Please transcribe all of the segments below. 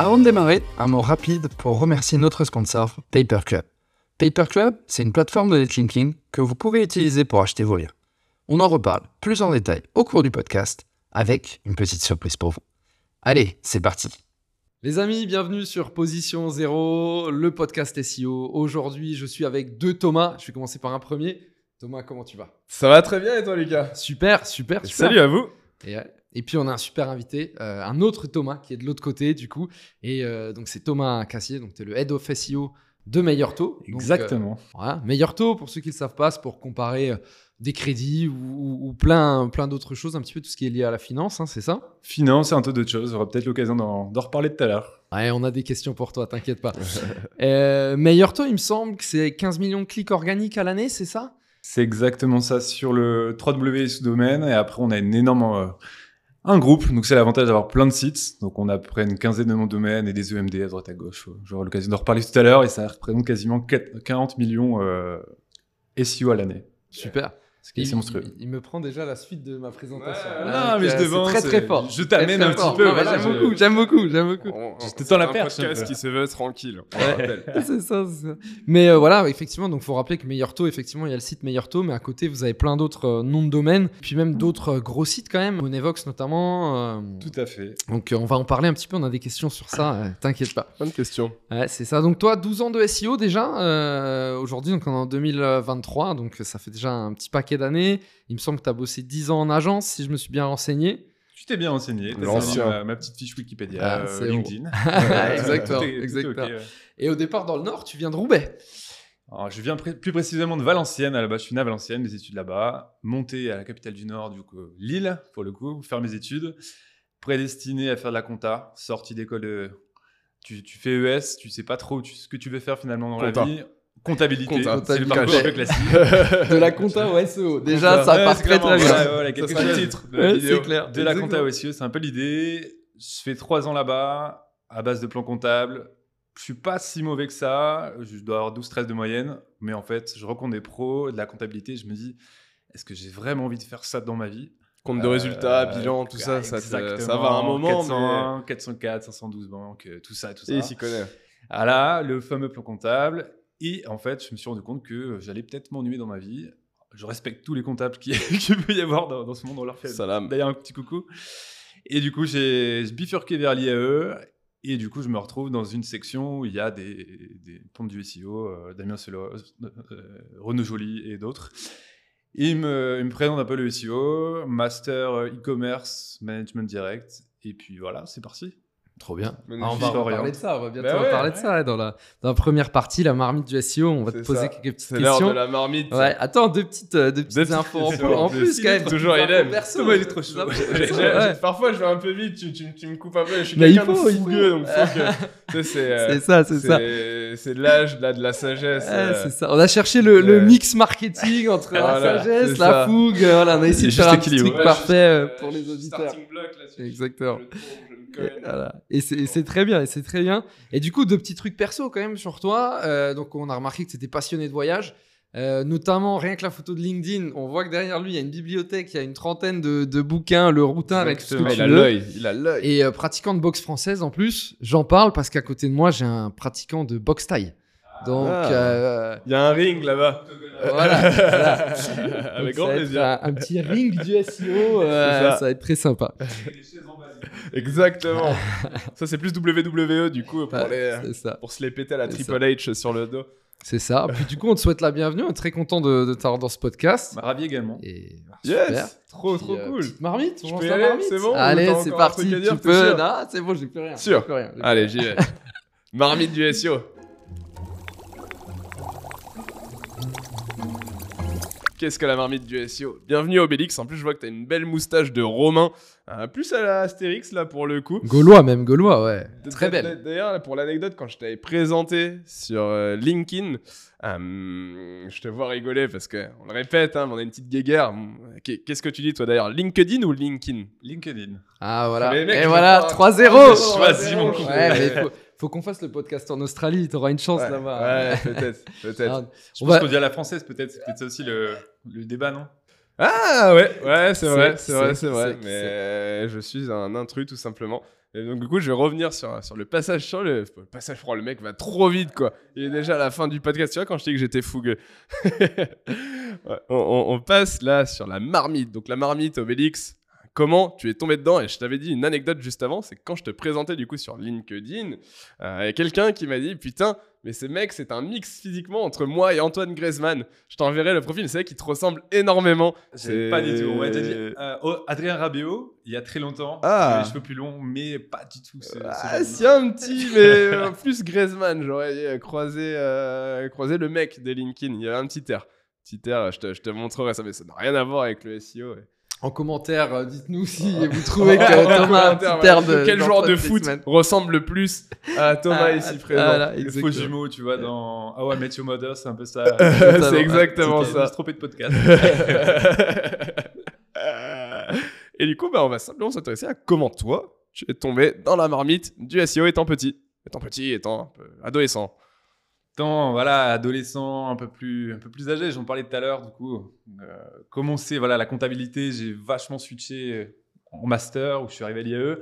Avant de démarrer, un mot rapide pour remercier notre sponsor, Paperclub. Paperclub, c'est une plateforme de netlinking que vous pouvez utiliser pour acheter vos liens. On en reparle plus en détail au cours du podcast, avec une petite surprise pour vous. Allez, c'est parti Les amis, bienvenue sur Position Zéro, le podcast SEO. Aujourd'hui, je suis avec deux Thomas. Je vais commencer par un premier. Thomas, comment tu vas? Ça va très bien et toi, Lucas Super, super, super. Salut à vous. Et, euh, et puis on a un super invité, euh, un autre Thomas qui est de l'autre côté du coup. Et euh, donc c'est Thomas Cassier, donc tu es le head of SEO de Meilleur Taux. Donc, Exactement. euh, voilà. Meilleur Taux, pour ceux qui ne le savent pas, c'est pour comparer des crédits ou, ou- ou plein, plein d'autres choses, un petit peu tout ce qui est lié à la finance, hein, c'est ça? Finance et un tas d'autres choses. On aura peut-être l'occasion d'en d'en reparler tout à l'heure. Ouais, on a des questions pour toi, t'inquiète pas. Meilleur Taux, il me semble que c'est 15 millions de clics organiques à l'année, c'est ça? C'est exactement ça sur le 3W sous domaine. Et après, on a une énorme. euh, un groupe, donc c'est l'avantage d'avoir plein de sites. Donc on a près une quinzaine de noms de domaines et des EMD à droite à gauche. J'aurai l'occasion d'en reparler tout à l'heure et ça représente quasiment 4 40 millions euh, SEO à l'année. Super. Ce qui est assez Il- monstrueux. Il, il me prend déjà la suite de ma présentation. Ouais, non, mais je euh, devance, c'est très très euh, fort. je t'amène un petit peu, Non, mais voilà, j'aime je- beaucoup, j'aime beaucoup, j'aime beaucoup. Je te tends la perche, un podcast qui se veut tranquille. Ouais. c'est ça, c'est ça. Mais euh, voilà, effectivement, donc faut rappeler que Meilleur Taux, effectivement, il y a le site Meilleur Taux, mais à côté, vous avez plein d'autres euh, noms de domaines, puis même d'autres euh, gros sites quand même, Monevox notamment. euh, Tout à fait. donc euh, on va en parler un petit peu, on a des questions sur ça, euh, t'inquiète pas. Bonne question. Ouais, c'est ça. Donc toi, 12 ans de SEO déjà, euh, aujourd'hui, donc on est en 2023, donc ça fait déjà un petit paquet d'années. Il me semble que tu as bossé 10 ans en agence, si je me suis bien renseigné. Tu t'es bien renseigné. T'as L'ancien. ma, ma petite fiche Wikipédia, Ah, euh, c'est LinkedIn. Exactement, Tout est- tout est exactement. ouais. Et au départ, dans le Nord, tu viens de Roubaix. Alors, je viens plus précisément de Valenciennes. À la base, je suis né à Valenciennes, mes études là-bas. Monté à la capitale du Nord, du coup, Lille, pour le coup, faire mes études. Prédestiné à faire de la compta. Sorti d'école de. Tu, tu fais ES, tu sais pas trop tu- ce que tu veux faire finalement dans Compta. la vie. Comptabilité, Compta. c'est le parcours un peu classique. De la compta au SEO. Déjà, ça Ouais, part très très bien. ouais, voilà, quelques Ça titres de la vidéo. c'est clair. De la compta au SEO, c'est un peu l'idée. Je fais trois ans là-bas, à base de plan comptable. Je suis pas si mauvais que ça. Je dois avoir 12-13 de moyenne. Mais en fait, je rencontre des pros, de la comptabilité. Je me dis, est-ce que j'ai vraiment envie de faire ça dans ma vie? Compte de Euh, résultats, bilan, tout ça, ça, te- ça va à un moment, 401, 404, 512 banques, tout ça, tout ça. mais... Et il s'y connaît. Ah là, le fameux plan comptable. Et en fait, je me suis rendu compte que j'allais peut-être m'ennuyer dans ma vie. Je respecte tous les comptables qui- qu'il peut y avoir dans, dans ce monde. On leur fait Salam. d'ailleurs un petit coucou. Et du coup, j'ai bifurqué vers l'IAE. Et du coup, je me retrouve dans une section où il y a des, des pompes du SEO, euh, Damien Selo, euh, Renaud Joly et d'autres. Il me, il me présente un peu le SEO, master euh, e-commerce, management direct. Et puis voilà, c'est parti. Trop bien. Ah, on va parler de ça, on va bientôt Bah ouais, parler de ça dans, la, dans la première partie, la marmite du SEO. On va te poser ça. quelques petites C'est l'heure questions. de la marmite. Ouais, attends, deux petites, euh, deux petites petites infos en, questions plus, quand même. Toujours il aime. Thomas, il est trop chaud. Parfois, je vais un peu vite, tu, tu- tu me coupes un peu. Je suis quelqu'un de fougueux, donc c'est. euh, C'est ça, c'est ça. c'est de l'âge, de la sagesse. Ouais, euh, c'est ça. On a cherché le, mix marketing entre la sagesse, la fougue. Voilà, on a essayé de faire un truc parfait pour les auditeurs. Exactement. Et, cogne. voilà. Et c'est très bien, et c'est très bien. Et du coup, deux petits trucs perso quand même sur toi. Euh, donc, on a remarqué que tu étais passionné de voyage. Euh, notamment, rien que la photo de LinkedIn, on voit que derrière lui, il y a une bibliothèque, il y a une trentaine de, de bouquins, le routard et tout ce que Exactement. tu Il a veux. l'œil, il a l'œil. Et euh, pratiquant de boxe française en plus, j'en parle parce qu'à côté de moi, j'ai un pratiquant de boxe taille. Donc, Ah. euh, Il y a un ring là-bas. voilà. voilà. Avec Donc, grand plaisir. Un, un petit ring du SEO, euh, ça. va être très sympa. Exactement. ça, c'est plus WWE du coup pour, Ouais, les, c'est ça. pour se les péter à la Triple H sur le dos. C'est ça. Puis du coup, on te souhaite la bienvenue. On est très content de, de t'avoir dans ce podcast. Bah, ravi également. Et bah, super. Yes Trop, Puis, trop euh, cool. marmite, on Je lance peux y la aller, marmite. c'est bon Allez, c'est parti. dire, tu peux. Non, c'est bon, j'ai plus rien. Sûr. Plus rien. Allez, j'y vais. Marmite du SEO. Qu'est-ce que la marmite du SEO Bienvenue Obélix. En plus, je vois que t'as une belle moustache de Romain. Euh, plus à la Astérix, là, pour le coup. Gaulois même, Gaulois, ouais. Très belle. D'ailleurs, pour l'anecdote, quand je t'avais présenté sur euh, LinkedIn, euh, je te vois rigoler parce que on le répète, hein, on a une petite guéguerre. Qu'est- Qu'est-ce que tu dis, toi, d'ailleurs? LinkedIn ou LinkedIn? LinkedIn. Ah voilà. Mais mec, Et voilà, veux pas- 3-0. J'ai choisi mon coup. Ouais, mais faut, faut qu'on fasse le podcast en Australie. T'auras une chance Ouais, là-bas. ouais, peut-être, peut-être. Ah, Je on pense va- qu'on dit à la française, peut-être. C'est peut-être ça aussi le, le débat, non? Ah ouais, ouais, c'est C'est- vrai, c'est vrai, c'est- vrai. c'est- Mais je suis un intrus tout simplement. Et donc, du coup, je vais revenir sur, sur le passage sur le, le passage. Oh, le mec va trop vite, quoi. Il est déjà à la fin du podcast. Tu vois, quand je dit que j'étais fougueux. Ouais, on, on- on passe là sur la marmite. Donc, la marmite, Obélix, comment tu es tombé dedans Et je t'avais dit une anecdote juste avant c'est que quand je te présentais, du coup, sur LinkedIn, euh, il y a quelqu'un qui m'a dit Putain, mais ce mec, c'est un mix physiquement entre moi et Antoine Griezmann. Je t'enverrai le profil, c'est vrai qu'il te ressemble énormément. C'est pas du tout. On m'a dit euh, oh, Adrien Rabiot, il y a très longtemps. Ah. Avait les cheveux plus longs, mais pas du tout. ce- Ah, si un petit, mais euh, plus Griezmann, j'aurais euh, croisé, euh, croisé le mec des LinkedIn. Il y a un petit air. Petit air, je te, je te montrerai ça, mais ça n'a rien à voir avec le SEO. ouais. En commentaire, euh, dites-nous si vous trouvez que Thomas de. Quel joueur de foot ressemble le plus à Thomas Ah, ici ah, présent voilà, Le faux jumeau, tu vois, dans How I Met Your Mother, c'est un peu ça. C'est exactement ça. suis trompé de podcast. Et du coup, bah, on va simplement s'intéresser à comment toi, tu es tombé dans la marmite du SEO étant petit. Étant petit, étant un peu adolescent. Voilà, adolescent, un peu plus, un peu plus âgé, j'en parlais tout à l'heure, du coup. Euh, commencer, voilà, la comptabilité, j'ai vachement switché euh, en master, où je suis arrivé à l'IAE.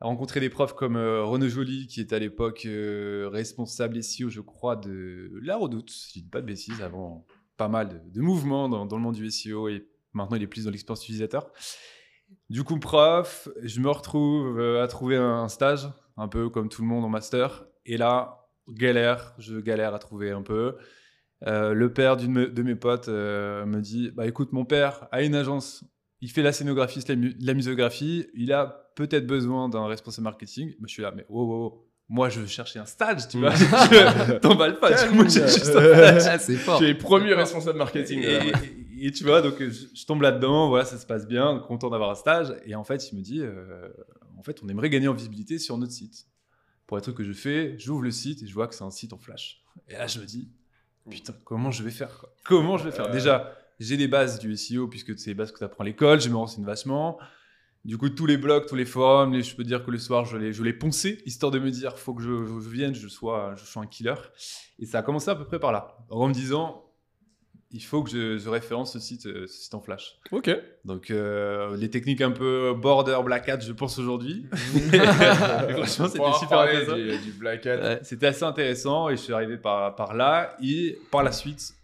Rencontrer des profs comme euh, Renaud Joly, qui était à l'époque euh, responsable SEO, je crois, de La Redoute, si je dis pas de bêtises, avant pas mal de, mouvements dans, dans le monde du SEO, et maintenant il est plus dans l'expérience utilisateur. Du coup, prof, je me retrouve à trouver un stage, un peu comme tout le monde en master. Et là, galère, je galère à trouver un peu. Euh, le père d'une de mes potes euh, me dit Bah écoute, mon père a une agence, il fait la scénographie, la, mu- la muséographie, il a peut-être besoin d'un responsable marketing. Bah, je suis là, mais oh, oh, oh, moi je veux chercher un stage, tu vois. Je- T'emballes pas, tu moi j'ai juste un stage. Ah, c'est fort. Tu es promu responsable marketing. Et, là, ouais. et- et tu vois, donc je, je tombe là-dedans, voilà, ça se passe bien, content d'avoir un stage. Et en fait, il me dit, euh, en fait, on aimerait gagner en visibilité sur notre site. Pour les trucs que je fais, j'ouvre le site et je vois que c'est un site en flash. Et là, je me dis, putain, comment je vais faire quoi? Comment je vais faire? Euh. Déjà, j'ai les bases du SEO, puisque c'est les bases que tu apprends à l'école, je me renseigne vachement. Du coup, tous les blogs, tous les forums, les- je peux dire que le soir, je les, je les ponçais, histoire de me dire, faut que je, je vienne, je sois, je sois un killer. Et ça a commencé à peu près par là, en me disant, il faut que je, je référence ce site, euh, ce site en flash. Ok. Donc, euh, les techniques un peu border black hat, je pense aujourd'hui. Franchement, c'était super intéressant. du, du Black Hat. Ouais, C'était assez intéressant et je suis arrivé par, par là. Et par la suite,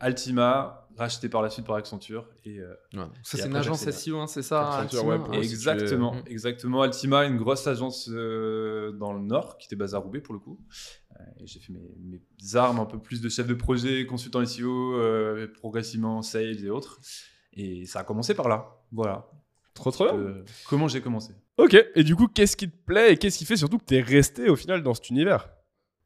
Altima, racheté par la suite par Accenture. Et, euh, Ouais. Ça, Et c'est une agence. SEO, hein, c'est ça Accenture Altima Web, Ouais. situer- exactement, exactement. Altima, une grosse agence euh, dans le Nord qui était basée à Roubaix pour le coup. Euh, et j'ai fait mes, mes armes, un peu plus de chef de projet, consultant SEO, euh, progressivement sales et autres. Et ça a commencé par là. Voilà. Trop trop bien. Euh, comment j'ai commencé Ok. Et du coup, qu'est-ce qui te plaît et qu'est-ce qui fait surtout que t'es resté au final dans cet univers?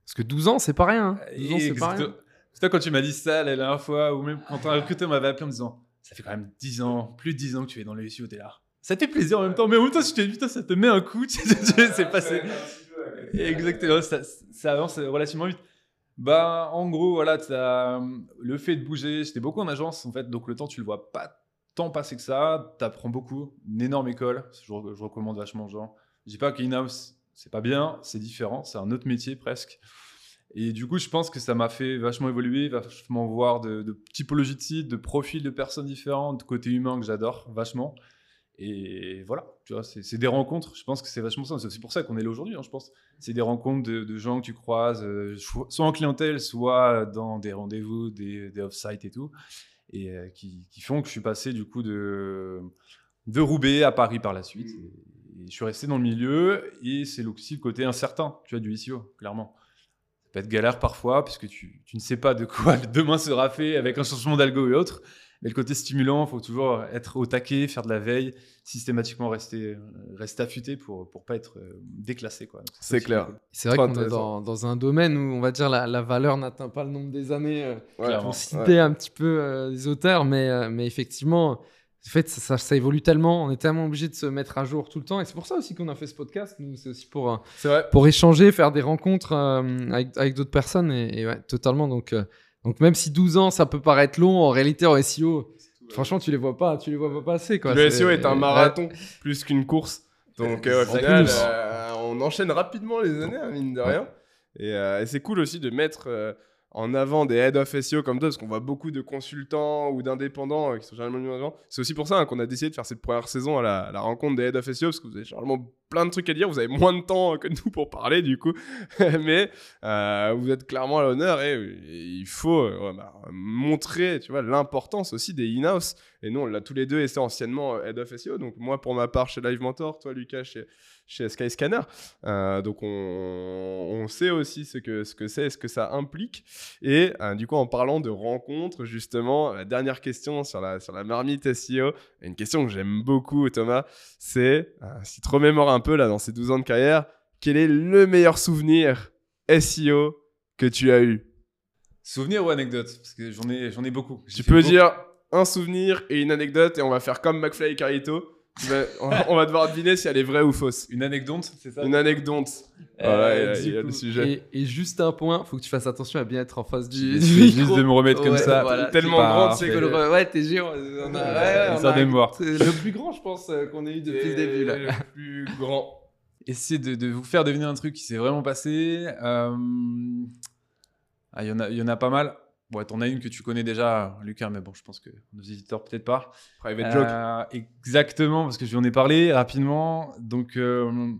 Parce que 12 ans, c'est pas rien. hein. 12 ans, c'est pas rien. Toi quand tu m'as dit ça la dernière fois, ou même quand un recruteur m'avait appelé en me disant Ça fait quand même 10 ans, plus de 10 ans que tu es dans le SEO, t'es là. Ça te fait plaisir en même temps, mais en même temps, je te dis Putain, ça te met un coup, tu sais, tu passé. Exactement, ça, ça avance relativement vite. Bah, en gros, voilà, euh, le fait de bouger, j'étais beaucoup en agence en fait, donc le temps, tu le vois pas tant passer que ça. T'apprends beaucoup, une énorme école, je, je recommande vachement aux gens. Je dis pas qu'in-house, c'est pas bien, c'est différent, c'est un autre métier presque. Et du coup, je pense que ça m'a fait vachement évoluer, vachement voir de, de typologies de sites, de profils de personnes différentes, de côté humain que j'adore vachement. Et voilà, tu vois, c'est des rencontres. Je pense que c'est vachement ça. C'est aussi pour ça qu'on est là aujourd'hui, hein, je pense. C'est des rencontres de, de gens que tu croises, euh, soit en clientèle, soit dans des rendez-vous, des, des off-site et tout, et euh, qui, qui font que je suis passé du coup de, de Roubaix à Paris par la suite. Et, et je suis resté dans le milieu, et c'est aussi le côté incertain, tu vois, du SEO, clairement. Ça peut être galère parfois, puisque tu, tu ne sais pas de quoi demain sera fait avec un changement d'algo et autres. Mais le côté stimulant, il faut toujours être au taquet, faire de la veille, systématiquement rester, euh, rester affûté pour pour pas être euh, déclassé. C'est clair. cool. C'est vrai qu'on est dans, dans un domaine où on va dire la, la valeur n'atteint pas le nombre des années. euh, Clairement. pour citer un petit peu euh, les auteurs, mais, euh, mais effectivement, en fait, ça, ça- ça évolue tellement, on est tellement obligé de se mettre à jour tout le temps, et c'est pour ça aussi qu'on a fait ce podcast. Nous, c'est aussi pour, euh, pour échanger, faire des rencontres euh, avec, avec d'autres personnes, et, et ouais, totalement. Donc, euh, donc, même si 12 ans, ça peut paraître long, en réalité, en SEO, franchement, tu les vois pas, tu les vois pas passer. Quoi. Le SEO est un ouais. marathon plus qu'une course. Donc au final, on enchaîne rapidement les années, hein, mine de rien. Et, et c'est cool aussi de mettre en avant des head of SEO comme toi, parce qu'on voit beaucoup de consultants ou d'indépendants euh, qui sont généralement avant. C'est aussi pour ça hein, qu'on a décidé de faire cette première saison à la, rencontre des head of SEO, parce que vous avez généralement plein de trucs à dire, vous avez moins de temps que nous pour parler du coup, mais euh, vous êtes clairement à l'honneur et, et il faut euh, bah, montrer tu vois, l'importance aussi des in-house. Et nous, on l'a tous les deux été anciennement head of SEO. Donc moi, pour ma part, chez Live Mentor, toi, Lucas, chez, chez Skyscanner. Euh, donc on, on sait aussi ce que ce que c'est, ce que ça implique. Et euh, du coup, en parlant de rencontres, justement, la dernière question sur la, sur la marmite SEO, une question que j'aime beaucoup, Thomas, c'est euh, si tu te remémores un peu là dans ces 12 ans de carrière, quel est le meilleur souvenir SEO que tu as eu? Souvenir ou anecdote? Parce que j'en ai, j'en ai beaucoup. J'ai Tu peux beaucoup- dire un souvenir et une anecdote et on va faire comme McFly et Carito. On on va devoir deviner si elle est vraie ou fausse. Une anecdote, c'est ça Une anecdote. Euh, Voilà, il y a- du il y a coup, le sujet. Et, et juste un point, faut que tu fasses attention à bien être en face du, du juste micro. de me remettre comme Ouais, ça. voilà. Tellement grande, c'est Que le- Ouais, t'es géant. On a, ouais, ouais, on Ça a- le plus grand, je pense, euh, qu'on ait eu depuis le début. Là. Le plus grand. Essayer de, de vous faire deviner un truc qui s'est vraiment passé. Euh, ah, Il y, en a- il y en a pas mal. Bon, t'en as une que tu connais déjà, Lucas, mais bon, je pense que nos éditeurs peut-être pas. Private joke. Euh, exactement, parce que je lui en ai parlé rapidement. Donc, euh,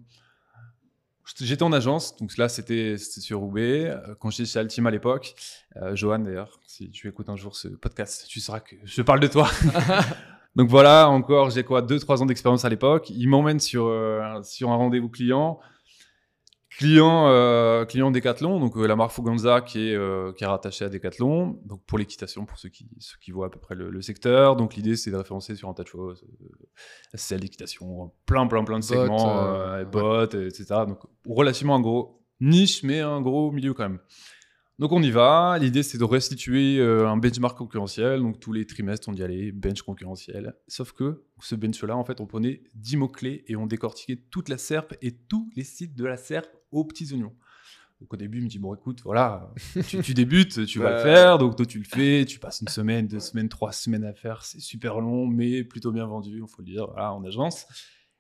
j'étais en agence, donc là, c'était sur Roubaix. Euh, Quand j'étais chez Altima à l'époque, euh, Johan d'ailleurs, si tu écoutes un jour ce podcast, tu sauras que je parle de toi. donc voilà, encore, j'ai quoi, 2-3 ans d'expérience à l'époque. Il m'emmène sur, sur un rendez-vous client. Client, euh, client Decathlon, donc euh, la marque Fuganza qui est, euh, qui est rattachée à Decathlon, donc pour l'équitation, pour ceux qui, ceux qui voient à peu près le, le secteur. Donc l'idée c'est de référencer sur un tas de choses, euh, c'est l'équitation, plein, plein, plein de segments, euh, euh, ouais. bots, etc. Donc relativement un gros niche, mais un gros milieu quand même. Donc on y va. L'idée c'est de restituer un benchmark concurrentiel. Donc tous les trimestres on y allait, bench concurrentiel. Sauf que ce bench-là, en fait, on prenait 10 mots-clés et on décortiquait toute la SERP et tous les sites de la SERP aux petits oignons. Donc au début, il me dit, bon écoute, voilà, tu, tu débutes, tu vas le faire. Donc toi tu le fais, tu passes une semaine, deux semaines, trois semaines à faire. C'est super long, mais plutôt bien vendu, il faut le dire, voilà, en agence.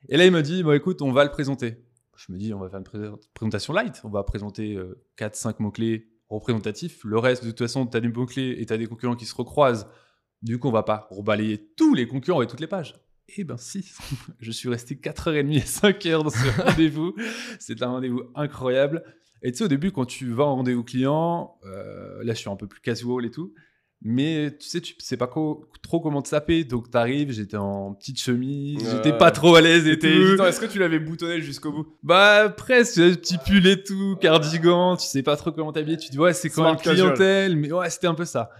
Et là, il me dit, bon écoute, on va le présenter. Je me dis, on va faire une pré- présentation light. On va présenter 4-5 mots-clés représentatifs. Le reste, de toute façon, tu as des mots-clés et tu as des concurrents qui se recroisent. Du coup, on va pas rebalayer tous les concurrents et toutes les pages. Eh ben si, je suis resté 4h30 et 5h dans ce rendez-vous. C'est un rendez-vous incroyable. Et tu sais, au début, quand tu vas en rendez-vous client, euh, là, je suis un peu plus casual et tout. Mais tu sais, tu sais pas co- trop comment te saper. Donc, t'arrives, j'étais en petite chemise, Ouais. j'étais pas trop à l'aise et. Est-ce que tu l'avais boutonné jusqu'au bout? Bah presque, petit pull et tout, cardigan, tu sais pas trop comment t'habiller, tu dis ouais c'est quand même clientèle, mais ouais c'était un peu ça.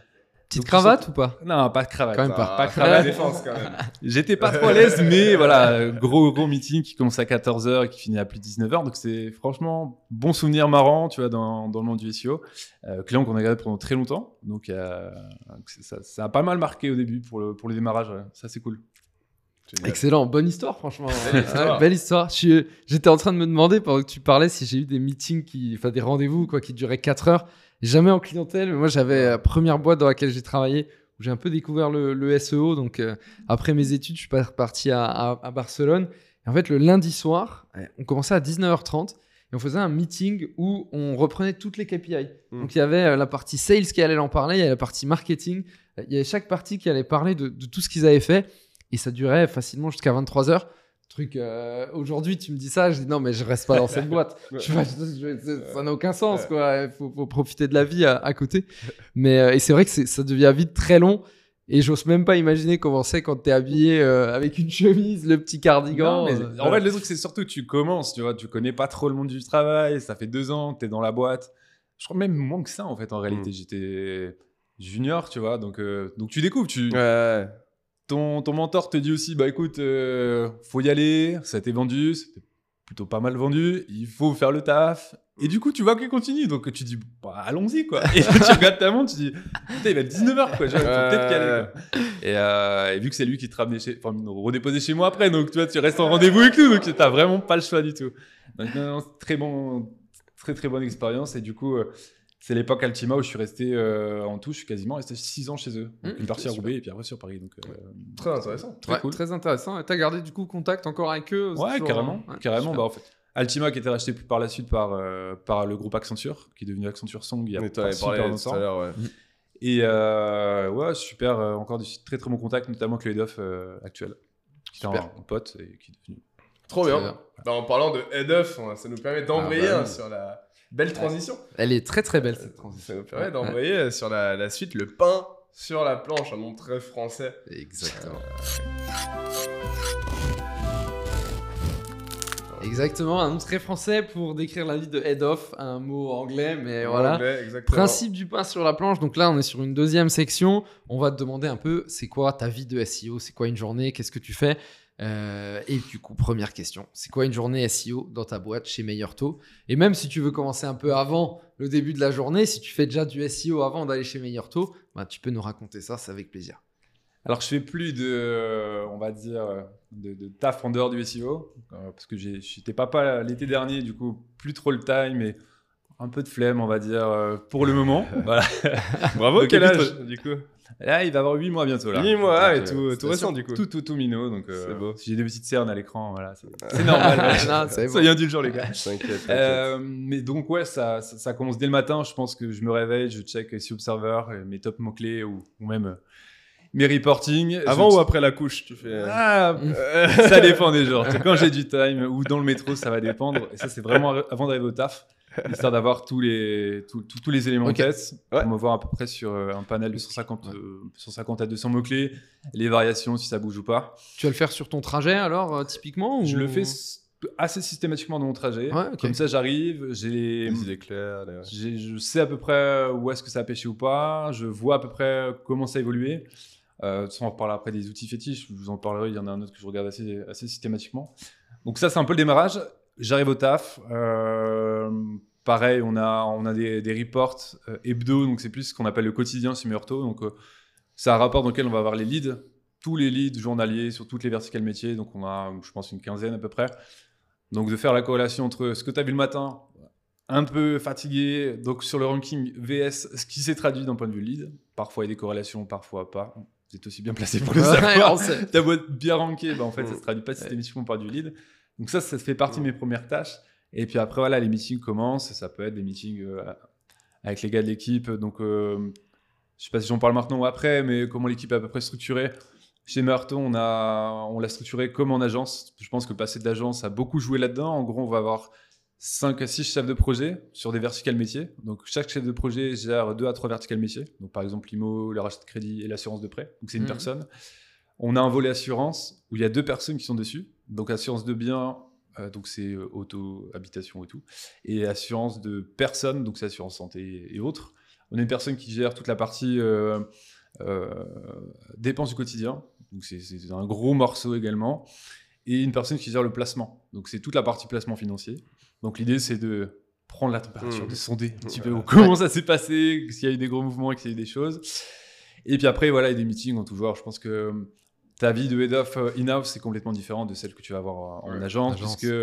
Petite cravate ou pas? Non, pas de cravate. Quand même pas. Pas de cravate. défense quand même. J'étais pas trop à l'aise, mais voilà, gros gros meeting qui commence à 14h et qui finit à plus de 19h, donc c'est franchement bon souvenir marrant, tu vois, dans, dans le monde du SEO. Euh, client qu'on a gardé pendant très longtemps, donc euh, ça, ça a pas mal marqué au début pour le, pour le démarrage, ouais. ça c'est cool. Génial. Excellent, bonne histoire, franchement. Belle histoire. Belle J'étais en train de me demander pendant que tu parlais si j'ai eu des meetings, qui, enfin des rendez-vous quoi, qui duraient 4 heures. Jamais en clientèle, mais moi j'avais la première boîte dans laquelle j'ai travaillé où j'ai un peu découvert le, le SEO. Donc euh, après mes études, je suis pas reparti à, à- à Barcelone. Et en fait, le lundi soir, on commençait à 19h30 et on faisait un meeting où on reprenait toutes les KPI. Mm. Donc il y avait euh, la partie sales qui allait en parler, il y avait la partie marketing, il y avait chaque partie qui allait parler de, de tout ce qu'ils avaient fait et ça durait facilement jusqu'à 23h. Truc, euh, aujourd'hui tu me dis ça, je dis non mais je reste pas dans cette boîte. Je vois, je- je- ça n'a aucun sens quoi. Il faut, faut profiter de la vie à, à côté. Mais euh, et c'est vrai que ça devient vite très long. Et j'ose même pas imaginer comment c'est quand t'es habillé euh, avec une chemise, le petit cardigan. Non, mais en fait, le truc, c'est surtout que tu commences, tu vois, tu connais pas trop le monde du travail, ça fait deux ans que tu es dans la boîte. Je crois même moins que ça, en fait, en réalité. Mm. J'étais junior, tu vois, donc, donc tu découvres. Tu, Ouais. Ton, ton mentor te dit aussi, bah écoute, euh, faut y aller, ça a été vendu, c'était plutôt pas mal vendu, il faut faire le taf. Et du coup, tu vois qu'il continue, donc tu dis, bah allons-y, quoi. Et tu regardes ta montre, tu dis, putain, il va être 19h, quoi, faut peut-être y aller, quoi. Et, euh, et vu que c'est lui qui te ramenait chez, enfin, redéposait chez moi après, donc tu vois, tu restes en rendez-vous avec nous, donc t'as vraiment pas le choix du tout. Donc, non, non, très bon, très très bonne expérience. Et du coup, euh, c'est l'époque Altima où je suis resté euh, en tout, je suis quasiment resté 6 ans chez eux. Donc Mmh, une partie à super. Roubaix et puis après sur Paris. Donc, euh, Très intéressant. très ouais, cool. très intéressant. Et t'as gardé du coup contact encore avec eux Ouais, toujours, carrément, hein Ouais, carrément. super. Bah, en fait, Altima qui a été racheté par la suite par, euh, par le groupe Accenture, qui est devenu Accenture Song il y a pas super longtemps. ouais. Et euh, ouais, super, euh, encore du très très bon contact, notamment avec le head of euh, actuel, qui est Super. un, un pote et qui est devenu. Trop bien. bien. Bah, en parlant de head of, on- ça nous permet d'embrayer bah hein, oui. sur la belle transition. Elle est très très belle cette Ça transition. nous permet d'envoyer euh, sur la, la suite le pain sur la planche, un nom très français. Exactement. Exactement, un nom très français pour décrire la vie de head off, un mot anglais, mais voilà. anglais. Principe du pain sur la planche. Donc là, on est sur une deuxième section. On va te demander un peu, c'est quoi ta vie de SEO C'est quoi une journée? Qu'est-ce que tu fais? Euh, Et du coup, première question, c'est quoi une journée SEO dans ta boîte chez Meilleur Taux Et même si tu veux commencer un peu avant le début de la journée, si tu fais déjà du SEO avant d'aller chez Meilleur Taux, bah, tu peux nous raconter ça, c'est avec plaisir. Alors, je fais plus de, euh, on va dire, de, de taf en dehors du SEO, euh, parce que j'étais papa l'été dernier, du coup, plus trop le time et un peu de flemme, on va dire, pour le moment. voilà. Bravo, quel âge du coup? Là, il va avoir 8 mois bientôt. Là. Huit mois, Donc, et tout- tout récent, du coup. Tout, tout, tout minot. Donc, euh, beau. Si j'ai des petites cernes à l'écran, voilà, c'est c'est normal. voilà. Non. Soyez indulgents, les gars. T'inquiète, t'inquiète. Euh, mais donc ouais, ça, ça, ça commence dès le matin. Je pense que je me réveille, je check SEO Observer, euh, mes top mots-clés ou, ou même euh, mes reporting. Avant Je- ou après la couche, tu fais. Ah, Euh, ça dépend des sais, Quand j'ai du time ou dans le métro, ça va dépendre. Et ça, c'est vraiment avant d'arriver au taf, histoire d'avoir tous les, tous, tous- tous les éléments Ok. de test Ouais. pour me voir à peu près sur euh, un panel de 150, euh, 150 à 200 mots-clés, les variations, si ça bouge ou pas. Tu vas le faire sur ton trajet alors, euh, typiquement Je le fais assez systématiquement dans mon trajet. Ouais. Comme ça, j'arrive, j'ai les, claires. les- Je sais à peu près où est-ce que ça a pêché ou pas. Je vois à peu près comment ça a évolué. Euh, on reparlera après des outils fétiches. Je vous en parlerai. Il y en a un autre que je regarde assez, assez systématiquement. Donc ça, c'est un peu le démarrage. J'arrive au taf. Euh, pareil, on a, on a des, des reports euh, hebdo. Donc c'est plus ce qu'on appelle le quotidien chez Meurto. Donc euh, c'est un rapport dans lequel on va avoir les leads. Tous les leads journaliers sur toutes les verticales métiers. Donc on a, je pense, une quinzaine à peu près. Donc de faire la corrélation entre ce que tu as vu le matin, un peu fatigué, donc sur le ranking VS, ce qui s'est traduit d'un point de vue lead. Parfois il y a des corrélations, parfois pas. Vous êtes aussi bien placé pour le savoir. Ta boîte bien rankée, bah, en fait, ça se traduit pas systématiquement par du lead. Donc ça, ça fait partie de mes premières tâches. Et puis après, voilà, les meetings commencent. Ça peut être des meetings euh, avec les gars de l'équipe. Donc, euh, je sais pas si j'en parle maintenant ou après, mais comment l'équipe est à peu près structurée. Chez Meurto, on a, on l'a structuré comme en agence. Je pense que passé de l'agence a beaucoup joué là-dedans. En gros, on va avoir 5 à 6 chefs de projet sur des verticales métiers. Donc, chaque chef de projet gère 2 à 3 verticales métiers. Donc, par exemple, l'IMO, le rachat de crédit et l'assurance de prêt. Donc, c'est une Mhm. personne. On a un volet assurance où il y a deux personnes qui sont dessus. Donc, assurance de biens, euh, donc c'est euh, auto, habitation et tout. Et assurance de personnes, donc c'est assurance santé et autres. On a une personne qui gère toute la partie euh, euh, dépenses du quotidien. Donc, c'est- un gros morceau également. Et une personne qui gère le placement. Donc, c'est toute la partie placement financier. Donc, l'idée, c'est de prendre la température, Mhm. de sonder un petit peu comment ça s'est passé, s'il y a eu des gros mouvements qu'il y a eu des choses. Et puis après, voilà, il y a des meetings en tout genre. Je pense que ta vie de head of euh, in-house, c'est complètement différent de celle que tu vas avoir en Ouais, agence, agence. puisque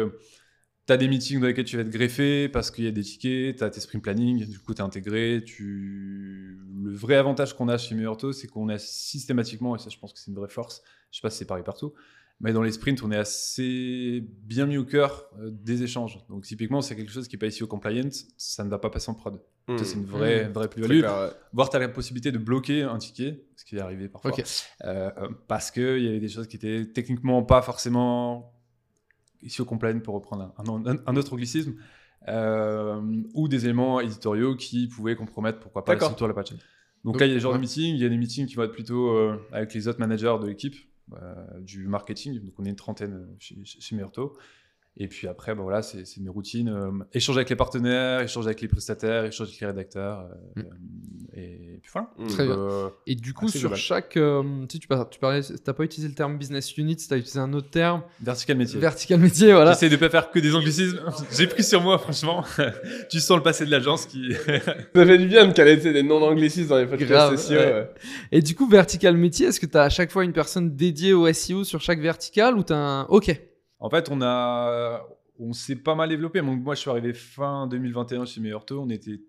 tu as des meetings dans lesquels tu vas être greffé parce qu'il y a des tickets, tu as tes sprint planning, du coup, tu es intégré. Tu... Le vrai avantage qu'on a chez Meurto, c'est qu'on a systématiquement, et ça, je pense que c'est une vraie force, je sais pas si c'est pareil partout, mais dans les sprints, on est assez bien mis au cœur euh, des échanges. Donc, typiquement, c'est quelque chose qui n'est pas ici au compliant, ça ne va pas passer en prod. Hmm. C'est une vraie, Mm. vraie plus-value. ouais. Voir, tu as la possibilité de bloquer un ticket, ce qui est arrivé parfois. Euh, euh, parce qu'il y avait des choses qui étaient techniquement pas forcément ici au compliant pour reprendre un, un- un autre anglicisme, euh, ou des éléments éditoriaux qui pouvaient compromettre, pourquoi pas, de la page. Donc, Donc, là, il y a des genres ouais. de meetings, il y a des meetings qui vont être plutôt euh, avec les autres managers de l'équipe, du marketing, donc on est une trentaine euh, chez, chez. Et puis après, bah voilà, c'est c'est mes routines. euh, échanger avec les partenaires, échanger avec les prestataires, échanger avec les rédacteurs. euh, Mm. Voilà. Mm. Très bien. Euh, Et du coup, sur global. chaque. euh, tu sais, tu, par- tu parlais, t'as pas utilisé le terme business unit, tu as utilisé un autre terme. vertical métier. Vertical métier, voilà. J'essaie de pas faire que des anglicismes. J'ai pris sur moi, franchement. tu sens le passé de l'agence qui. Ça fait du bien de caler des noms d'anglicismes dans les podcasts Grave, SEO. ouais. ouais. Et du coup, vertical métier, est-ce que tu as à chaque fois une personne dédiée au SEO sur chaque vertical ou tu as un. Ok. en fait, on a, on s'est pas mal développé. Donc, moi, je suis arrivé fin 2021 chez Meilleurto. On était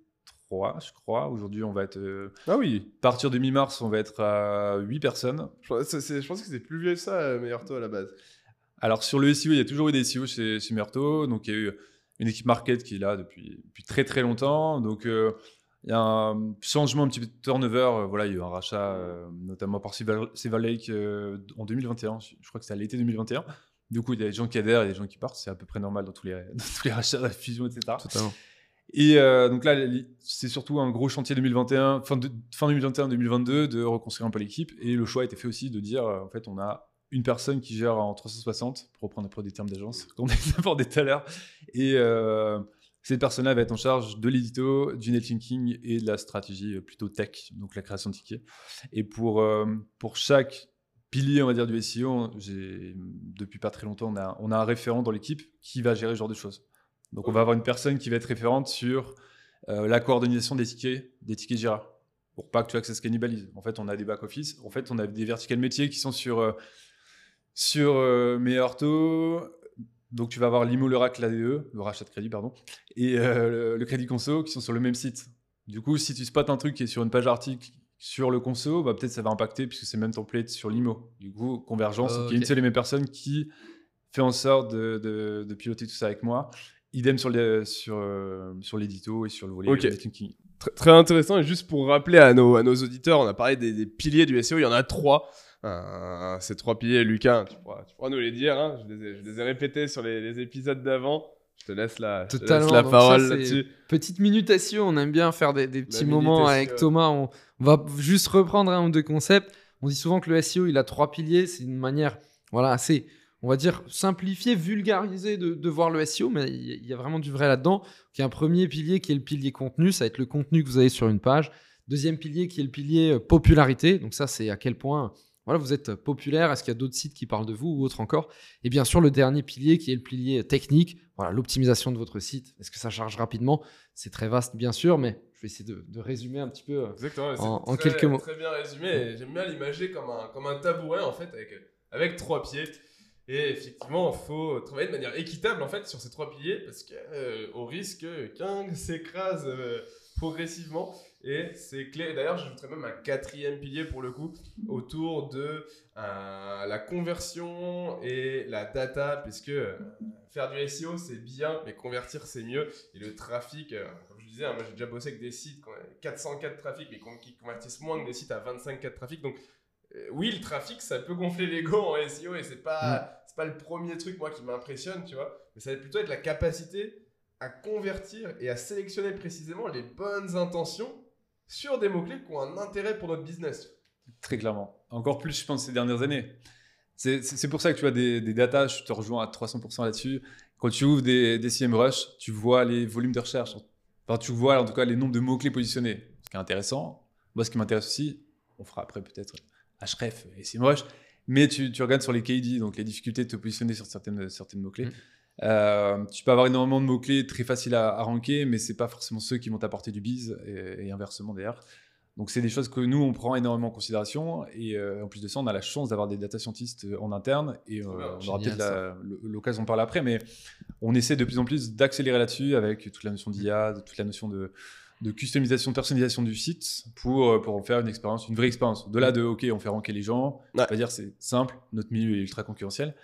trois, je crois. Aujourd'hui, on va être. euh, Ah oui. à partir de mi-mars, on va être à 8 personnes. Je, pense- c'est- c'est- je que plus vieux que ça, euh, Meilleur Taux à la base. Alors sur le SEO, il y a toujours eu des SEO chez, chez Merto. Donc il y a eu une équipe market qui est là depuis, depuis très très longtemps. Donc euh, il y a un changement, un petit peu de turnover. Euh, voilà, il y a eu un rachat, euh, notamment par Silver, Silver Lake euh, en 2021. Je je crois que c'est à l'été 2021. Du coup, il y a des gens qui adhèrent et des gens qui partent. C'est à peu près normal dans tous les, dans tous les rachats, la fusion, etc. Totalement. Et euh, donc là, c'est surtout un gros chantier 2021, fin, de- fin 2021-2022, de reconstruire un peu l'équipe. Et le choix a été fait aussi de dire, euh, en fait, on a une personne qui gère en 360, pour reprendre peu des termes d'agence qu'on a abordé tout à l'heure. Et euh, cette personne-là va être en charge de l'édito, du netlinking et de la stratégie plutôt tech, donc la création de tickets. Et pour, pour chaque pilier, on va dire, du SEO, depuis pas très longtemps, on a, on a un référent dans l'équipe qui va gérer ce genre de choses. Donc on va avoir une personne qui va être référente sur euh, la coordination des tickets, des tickets Jira, pour pas que tu vois que ça se cannibalise. En fait, on a des back-office, en fait, on a des verticales métiers qui sont sur, euh, sur euh, Meilleur donc tu vas avoir l'IMO, le RAC, l'ADE, le rachat de crédit, pardon, et euh, le, le crédit conso qui sont sur le même site. Du coup, si tu spots un truc qui est sur une page article sur le conso, bah, peut-être ça va impacter puisque c'est le même template sur l'IMO. Du coup, convergence, Oh, il y a une seule et même personne qui fait en sorte de, de- de piloter tout ça avec moi. Idem sur les- sur, euh, sur l'édito et sur le volet Ok. netlinking. Très, très intéressant. Et juste pour rappeler à nos, à nos auditeurs, on a parlé des, des piliers du SEO. Il y en a trois. Euh, ces trois piliers, Lucas, tu pourras, tu pourras nous les dire. hein. Je, les ai, je les ai répétés sur les, les épisodes d'avant. Je te laisse la, je te laisse la parole là-dessus. Petite minute SEO, on aime bien faire des, des petits moments avec Thomas. On, on va juste reprendre un ou deux concepts. On dit souvent que le SEO, il a trois piliers. C'est une manière voilà, assez, on va dire, simplifiée, vulgarisée de, de voir le SEO, mais il y a- vraiment du vrai là-dedans. Il y a un premier pilier qui est le pilier contenu, ça va être le contenu que vous avez sur une page. Deuxième pilier qui est le pilier euh, popularité. Donc ça, c'est à quel point voilà, vous êtes populaire. Est-ce qu'il y a d'autres sites qui parlent de vous ou autre encore? Et bien sûr, le dernier pilier qui est le pilier technique. Voilà, l'optimisation de votre site. Est-ce que ça charge rapidement? C'est très vaste, bien sûr, mais je vais essayer de, de résumer un petit peu. euh, Exactement. En- en très- quelques mots. Très bien résumé. J'aime bien l'imager comme un, comme un tabouret en fait, avec, avec trois pieds. Et effectivement, il faut travailler de manière équitable en fait sur ces trois piliers parce que euh, risque qu'un s'écrase euh, progressivement. Et c'est clé. D'ailleurs, j'ajouterais même un quatrième pilier pour le coup autour de euh, la conversion et la data, puisque euh, faire du SEO c'est bien, mais convertir c'est mieux. Et le trafic, comme je disais, hein, moi j'ai déjà bossé avec des sites qui ont 404 trafic, mais qui convertissent moins que des sites à 25 4 trafic. Donc oui, le trafic, ça peut gonfler l'ego en SEO et c'est pas, c'est pas le premier truc moi qui m'impressionne, tu vois. Mais ça va plutôt être la capacité à convertir et à sélectionner précisément les bonnes intentions sur des mots-clés qui ont un intérêt pour notre business. Très clairement. Encore plus, je pense, ces dernières années. C'est pour ça que tu vois des, des data, je te rejoins à 300% là-dessus. Quand tu ouvres des, des CMrush, tu vois les volumes de recherche. Enfin, tu vois en tout cas les nombres de mots-clés positionnés. Ce qui est intéressant. Moi, ce qui m'intéresse aussi, on fera après peut-être href et CMrush, mais tu, tu regardes sur les KD, donc les difficultés de te positionner sur certaines, certaines mots-clés. Mm. Euh, tu peux avoir énormément de mots-clés très faciles à, à ranker, mais c'est pas forcément ceux qui vont t'apporter du bise et, et inversement d'ailleurs. Donc c'est des choses que nous on prend énormément en considération et euh, en plus de ça on a la chance d'avoir des data scientists euh, en interne et euh, on aura peut-être l'occasion d'en parler après mais on essaie de plus en plus d'accélérer là-dessus avec toute la notion d'IA, toute la notion de, de customisation, de personnalisation du site pour, euh, pour en faire une expérience, une vraie expérience. De là de ok on fait ranker les gens, Ouais. on va dire c'est simple, notre milieu est ultra concurrentiel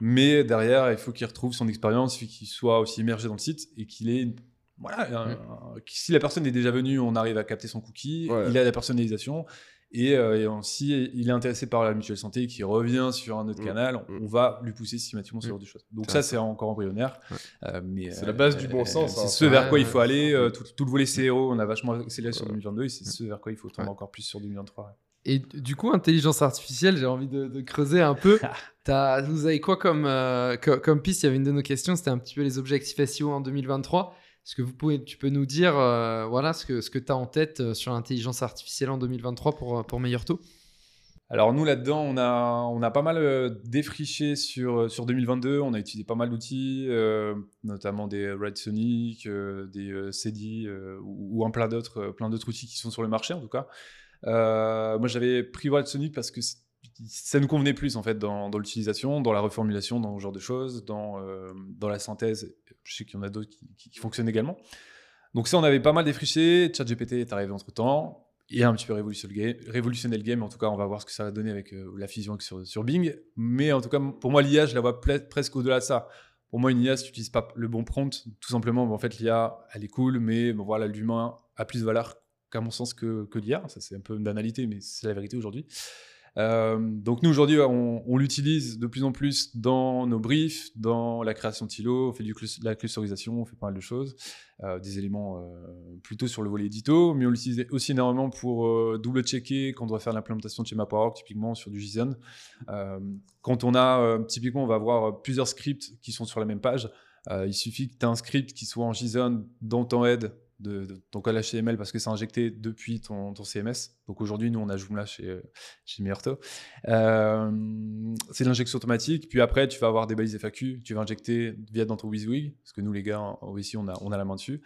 mais derrière il faut qu'il retrouve son expérience, il faut qu'il soit aussi immergé dans le site et qu'il ait une- voilà, un- un- si la personne est déjà venue, on arrive à capter son cookie, Ouais. il a la personnalisation, et, euh, et on- si il est intéressé par la mutuelle santé et qu'il revient sur un autre Mm. canal, Mm. on va lui pousser systématiquement ce Mm. genre de choses. Donc ça, c'est encore embryonnaire. Ouais. euh, mais, C'est la base du bon sens, C'est hein. ce vers Ouais, quoi il ouais. faut aller. euh, tout, tout le volet CRO, on a vachement accéléré sur Ouais. 2022, et c'est ce vers quoi il faut tendre Ouais. encore plus sur 2023. Et du coup, intelligence artificielle, j'ai envie de, de creuser un peu. T'as- vous avez quoi comme, euh, co- comme piste? Il y avait une de nos questions, c'était un petit peu les objectifs SEO en 2023. Est-ce que tu peux nous dire euh, voilà, ce que, tu as en tête euh, sur l'intelligence artificielle en 2023 pour, euh, pour meilleur taux? Alors nous là-dedans, on a, on a pas mal défriché sur, sur 2022. On a utilisé pas mal d'outils, notamment des Red Sonic, des CD ou, ou un plein d'autres, plein d'autres outils qui sont sur le marché en tout cas. Moi j'avais pris Red Sonic parce que ça nous convenait plus en fait dans, dans l'utilisation, dans la reformulation, dans ce genre de choses, dans, dans la synthèse. Je sais qu'il y en a d'autres qui, fonctionnent également. Donc ça, on avait pas mal défriché. ChatGPT est arrivé entre temps. et un petit peu révolutionner le game. En tout cas, on va voir ce que ça va donner avec euh, la fusion sur, Bing. Mais en tout cas, pour moi, l'IA, je la vois presque au-delà de ça. Pour moi, une IA, si tu n'utilises pas le bon prompt, tout simplement, en fait, l'IA, elle est cool, mais voilà, l'humain a plus de valeur, qu'à mon sens, que, que l'IA. Ça, c'est un peu une banalité, mais c'est la vérité aujourd'hui. Euh, donc nous aujourd'hui on, l'utilise de plus en plus dans nos briefs, dans la création de silos, on fait de la clusterisation, on fait pas mal de choses, euh, des éléments euh, plutôt sur le volet édito, mais on l'utilise aussi énormément pour double-checker quand on doit faire l'implémentation de schéma Power, typiquement sur du JSON. Quand on a, typiquement on va avoir plusieurs scripts qui sont sur la même page, il suffit que tu aies un script qui soit en JSON dans ton head de, de ton code HTML parce que c'est injecté depuis ton, CMS. Donc aujourd'hui, nous, on a Joomla chez, euh, chez. Euh, c'est l'injection automatique. Puis après, tu vas avoir des balises FAQ. Tu vas injecter via dans ton WYSIWYG, parce que nous, les gars, ici, on a, on a la main dessus.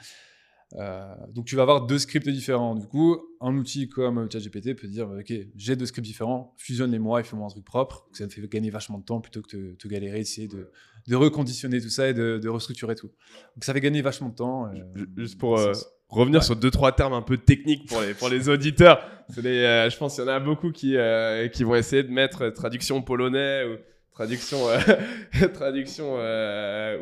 Euh, donc tu vas avoir deux scripts différents. Du coup, un outil comme ChatGPT peut dire ok, j'ai deux scripts différents, fusionne-les-moi et fais-moi un truc propre. Ça me fait gagner vachement de temps plutôt que de te galérer, essayer de, de reconditionner tout ça et de, de restructurer tout. Donc ça fait gagner vachement de temps. euh, Ju- Juste pour euh, revenir Ouais. sur deux trois termes un peu techniques pour les pour les auditeurs. Les, je pense qu'il y en a beaucoup qui qui vont essayer de mettre traduction polonais ou traduction traduction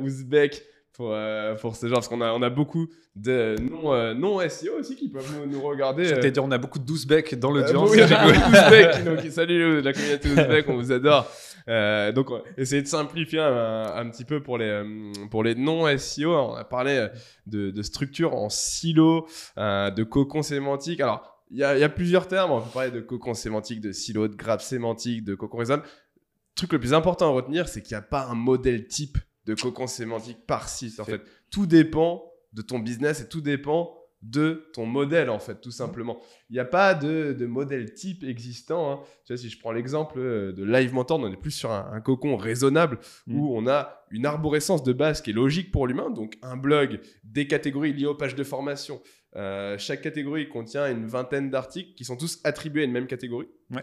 ouzbek pour euh, pour ces gens parce qu'on a on a beaucoup de non euh, non SEO aussi qui peuvent nous, nous regarder. Je euh, dit, on a beaucoup de douzebecs dans euh, l'audience. beaucoup d'Ouzbeks, donc salut la communauté ouzbek, on vous adore. Euh, donc, essayer de simplifier un, un petit peu pour les, pour les non-SEO. On a parlé de, de structure en silo, de cocon sémantique. Alors, il y a, il y a plusieurs termes. On peut parler de cocon sémantique, de silo, de grappe sémantique, de cocon raisonne. Le truc le plus important à retenir, c'est qu'il n'y a pas un modèle type de cocon sémantique par site. En Fait. tout dépend de ton business et tout dépend de ton modèle, en fait, tout simplement. Il n'y a pas de, de modèle type existant. hein. Tu vois, si je prends l'exemple euh, de Live Mentor, on est plus sur un, un cocon raisonnable Mm. où on a une arborescence de base qui est logique pour l'humain. Donc, un blog, des catégories liées aux pages de formation. Euh, chaque catégorie contient une vingtaine d'articles qui sont tous attribués à une même catégorie. Ouais.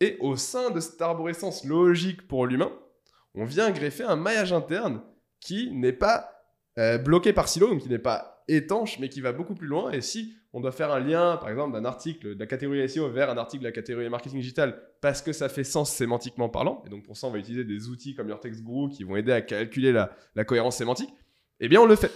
Et au sein de cette arborescence logique pour l'humain, on vient greffer un maillage interne qui n'est pas euh, bloqué par silo, donc qui n'est pas étanche, mais qui va beaucoup plus loin. Et si on doit faire un lien, par exemple, d'un article de la catégorie SEO vers un article de la catégorie marketing digital, parce que ça fait sens sémantiquement parlant, et donc pour ça, on va utiliser des outils comme Your Guru qui vont aider à calculer la, cohérence sémantique, eh bien, on le fait.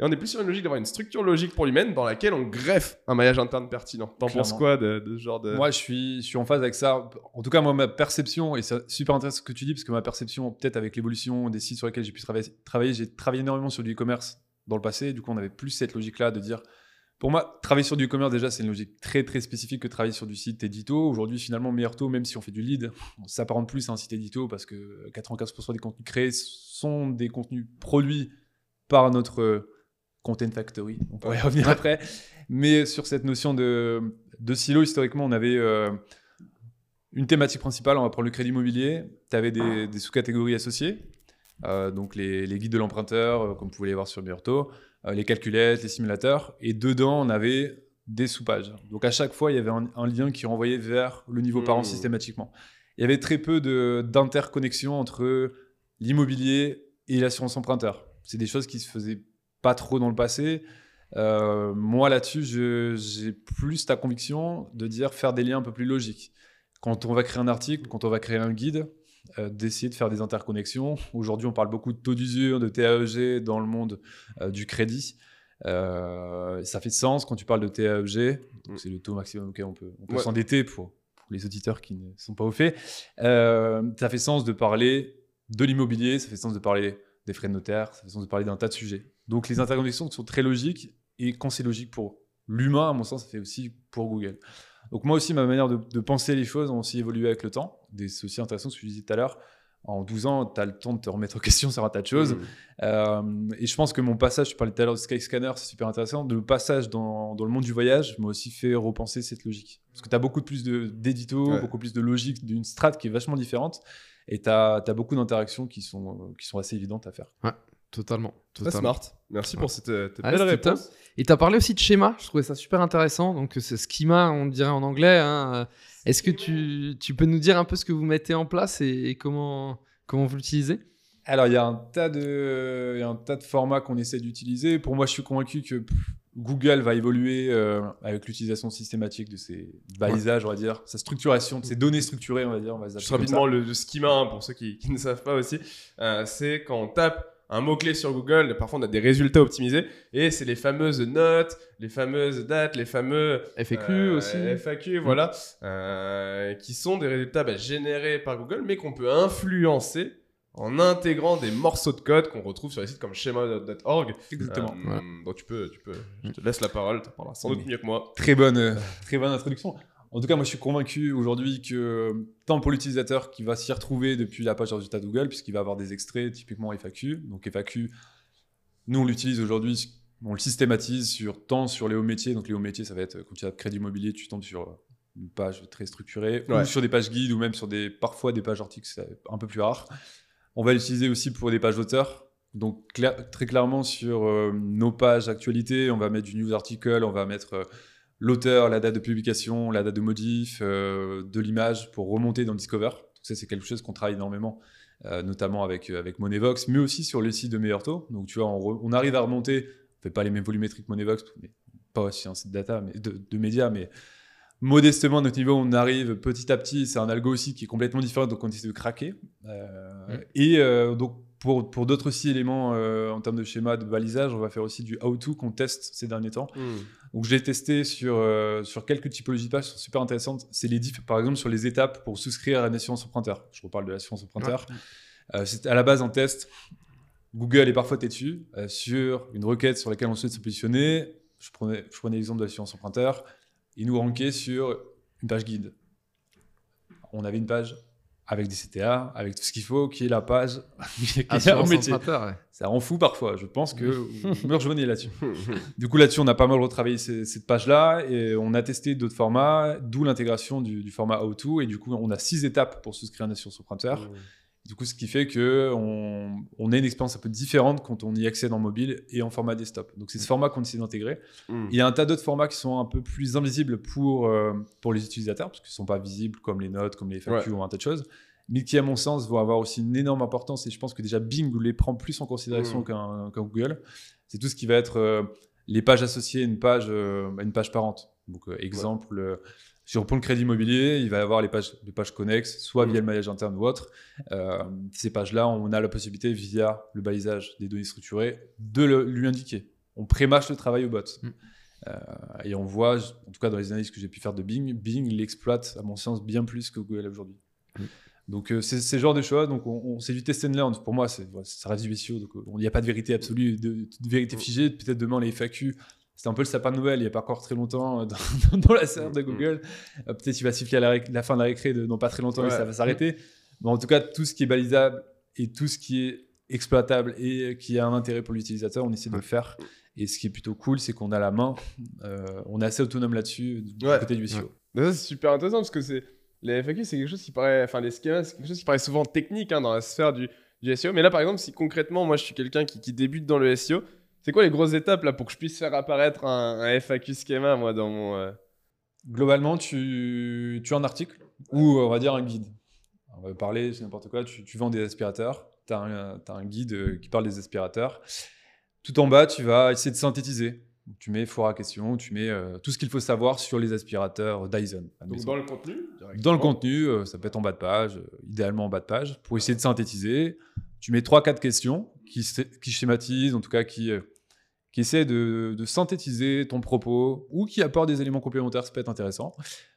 Et on est plus sur une logique d'avoir une structure logique pour l'humaine dans laquelle on greffe un maillage interne pertinent. T'en penses quoi de, de ce genre de... Moi, je suis, je suis en phase avec ça. En tout cas, moi, ma perception, et c'est super intéressant ce que tu dis, parce que ma perception, peut-être avec l'évolution des sites sur lesquels j'ai pu travailler, travailler j'ai travaillé énormément sur du e-commerce dans le passé. Du coup, on avait plus cette logique-là de dire. Pour moi, travailler sur du e-commerce, déjà, c'est une logique très, très spécifique que travailler sur du site édito. Aujourd'hui, finalement, meilleur taux, même si on fait du lead, on s'apparente plus à un site édito parce que 95% des contenus créés sont des contenus produits par notre Content Factory. On pourrait y revenir après. Mais sur cette notion de, de silo, historiquement, on avait euh, une thématique principale. On va prendre le crédit immobilier. Tu avais des, des sous-catégories associées. Euh, donc les, les guides de l'emprunteur, euh, comme vous pouvez les voir sur euh, les calculettes, les simulateurs. Et dedans, on avait des sous-pages. Donc à chaque fois, il y avait un, un lien qui renvoyait vers le niveau parent Mmh. systématiquement. Il y avait très peu d'interconnexion entre l'immobilier et l'assurance emprunteur. C'est des choses qui se faisaient pas trop dans le passé. Euh, moi là-dessus, j'ai plus ta conviction de dire faire des liens un peu plus logiques. Quand on va créer un article, quand on va créer un guide, euh, d'essayer de faire des interconnexions. Aujourd'hui, on parle beaucoup de taux d'usure, de TAEG dans le monde euh, du crédit. Ça fait sens quand tu parles de TAEG, c'est le taux maximum auquel on peut, Ouais. s'endetter pour, pour les auditeurs qui ne sont pas au fait. Ça fait sens de parler de l'immobilier, ça fait sens de parler des frais de notaire, ça fait sens de parler d'un tas de sujets. Donc les interconnexions sont très logiques, et quand c'est logique pour l'humain, à mon sens, ça fait aussi pour Google. Donc moi aussi, ma manière de, de penser les choses a aussi évolué avec le temps. Des- C'est aussi intéressant ce que je disais tout à l'heure. En 12 ans, tu as le temps de te remettre en question sur un tas de choses. Mmh. Euh, et je pense que mon passage, je parlais tout à l'heure de Skyscanner, c'est super intéressant. Le passage dans, dans le monde du voyage m'a aussi fait repenser cette logique. Parce que tu as beaucoup plus d'édito, Ouais. beaucoup plus de logique, d'une strat qui est vachement différente. Et tu as, beaucoup d'interactions qui sont, qui sont assez évidentes à faire. Totalement. Très totalement. smart. Merci pour cette, euh, cette Ouais, belle réponse. Et tu as parlé aussi de schéma, je trouvais ça super intéressant. Donc, c'est schema, on dirait en anglais. hein. Est-ce que tu, tu peux nous dire un peu ce que vous mettez en place et, et comment, comment vous l'utilisez? Alors, il y, a un tas de- il y a un tas de formats qu'on essaie d'utiliser. Pour moi, je suis convaincu que pff, Google va évoluer euh, avec l'utilisation systématique de ces balisages, on va dire, sa structuration, de ces données structurées, on va dire. On va les Juste appeler comme rapidement, le, le schema, hein, pour ceux qui, qui ne savent pas aussi, euh, c'est quand on tape un mot-clé sur Google, parfois on a des résultats optimisés, et c'est les fameuses notes, les fameuses dates, les fameux FAQ euh, aussi. FAQ, voilà, euh, qui sont des résultats bah, générés par Google, mais qu'on peut influencer en intégrant des morceaux de code qu'on retrouve sur les sites comme schema.org. Exactement. Euh. Donc tu peux, tu peux, je te laisse la parole, tu parleras sans doute mieux que moi. Très bonne, euh, très bonne introduction. En tout cas, moi, je suis convaincu aujourd'hui que tant pour l'utilisateur qui va s'y retrouver depuis la page de résultats de Google, puisqu'il va avoir des extraits, typiquement FAQ. Donc FAQ, nous, on l'utilise aujourd'hui, on le systématise sur tant sur les hauts métiers. Donc les hauts métiers, ça va être quand tu as crédit immobilier, tu tombes sur une page très structurée, Ouais. ou sur des pages guides, ou même sur des parfois des pages articles, c'est un peu plus rare. On va l'utiliser aussi pour des pages d'auteurs. Donc cla- très clairement sur euh, nos pages actualité, on va mettre du news article, on va mettre euh, l'auteur, la date de publication, la date de modif, euh, de l'image pour remonter dans le Discover. Donc ça, c'est quelque chose qu'on travaille énormément, euh, notamment avec, euh, avec Monevox, mais aussi sur les sites de meilleur taux. Donc tu vois, on, arrive à remonter, on fait pas les mêmes volumétriques Monevox, mais pas aussi un site data, mais de, de médias, mais modestement à notre niveau, on arrive petit à petit. C'est un algo aussi qui est complètement différent, donc on essaie de craquer. Euh, Mm. Et euh, donc pour, pour d'autres aussi éléments euh, en termes de schéma, de balisage, on va faire aussi du how-to qu'on teste ces derniers temps. Donc j'ai testé sur, euh, sur quelques typologies de pages qui sont super intéressantes. C'est les diff- par exemple sur les étapes pour souscrire à une assurance emprunteur. Je reparle de l'assurance emprunteur. Euh, c'est à la base en test. Google est parfois têtu sur une requête sur laquelle on souhaite se positionner. Je prenais, je prenais l'exemple de l'assurance emprunteur. Il nous rankait sur une page guide. On avait une page avec des CTA, avec tout ce qu'il faut, qui est la page qui est au métier. ouais. Ça rend fou parfois. Je pense que vous me rejoignez là-dessus. Du coup, là-dessus, on a pas mal retravaillé ces- cette page-là et on a testé d'autres formats, d'où l'intégration du, du format How2. Et du coup, on a six étapes pour souscrire un assurance emprunteur. Du coup, ce qui fait que on, on a une expérience un peu différente quand on y accède en mobile et en format desktop. Donc, c'est ce format qu'on essaie d'intégrer. Mm. Il y a un tas d'autres formats qui sont un peu plus invisibles pour, euh, pour les utilisateurs, parce qu'ils ne sont pas visibles comme les notes, comme les FAQ ou un tas de choses, mais qui, à mon sens, vont avoir aussi une énorme importance. Et je pense que déjà Bing les prend plus en considération Mm. qu'un Google. C'est tout ce qui va être euh, les pages associées à une page, euh, à une page parente. Donc, exemple, euh, sur pour le crédit immobilier, il va y avoir les pages, les pages connexes, soit Mm. via le maillage interne ou autre. Euh, ces pages-là, on a la possibilité, via le balisage des données structurées, de le- lui indiquer. On prémâche le travail au bot. Mm. Euh, et on voit, en tout cas dans les analyses que j'ai pu faire de Bing, Bing l'exploite, à mon sens, bien plus que Google aujourd'hui. Mm. Donc euh, c'est ce genre de choses. Donc on, on- c'est du test and learn. Pour moi, c'est ça reste du SEO. Donc il n'y a pas de vérité absolue, de, de vérité figée. Peut-être demain les FAQ. C'était un peu le sapin de Noël. Il n'y a pas encore très longtemps euh, dans, dans la serre de Mm. Google. Euh, Peut-être il va siffler à la, fin de la récré de, dans pas très longtemps et Ouais. ça va s'arrêter. Mais en tout cas, tout ce qui est balisable et tout ce qui est exploitable et qui a un intérêt pour l'utilisateur, on essaie de le faire. Et ce qui est plutôt cool, c'est qu'on a la main, euh, on est assez autonome là-dessus du Ouais. côté du SEO. Ça, c'est super intéressant parce que c'est les FAQ, c'est quelque chose qui paraît, enfin les schémas, c'est quelque chose qui paraît souvent technique hein, dans la sphère du, du SEO. Mais là, par exemple, si concrètement, moi, je suis quelqu'un qui, qui débute dans le SEO, c'est quoi les grosses étapes là pour que je puisse faire apparaître un, un FAQ schéma moi dans mon euh, Globalement, tu, tu as un article ou on va dire un guide. On va parler, c'est n'importe quoi, tu, tu vends des aspirateurs, tu as, un guide euh, qui parle des aspirateurs. Tout en bas, tu vas essayer de synthétiser. Tu mets foire à question, tu mets euh, tout ce qu'il faut savoir sur les aspirateurs Dyson. donc dans le contenu Dans le contenu, euh, ça peut être en bas de page, euh, idéalement en bas de page, pour essayer de synthétiser. Tu mets 3-4 questions qui, qui schématisent, en tout cas qui, euh, qui essaient de, de synthétiser ton propos ou qui apportent des éléments complémentaires, ça peut être intéressant.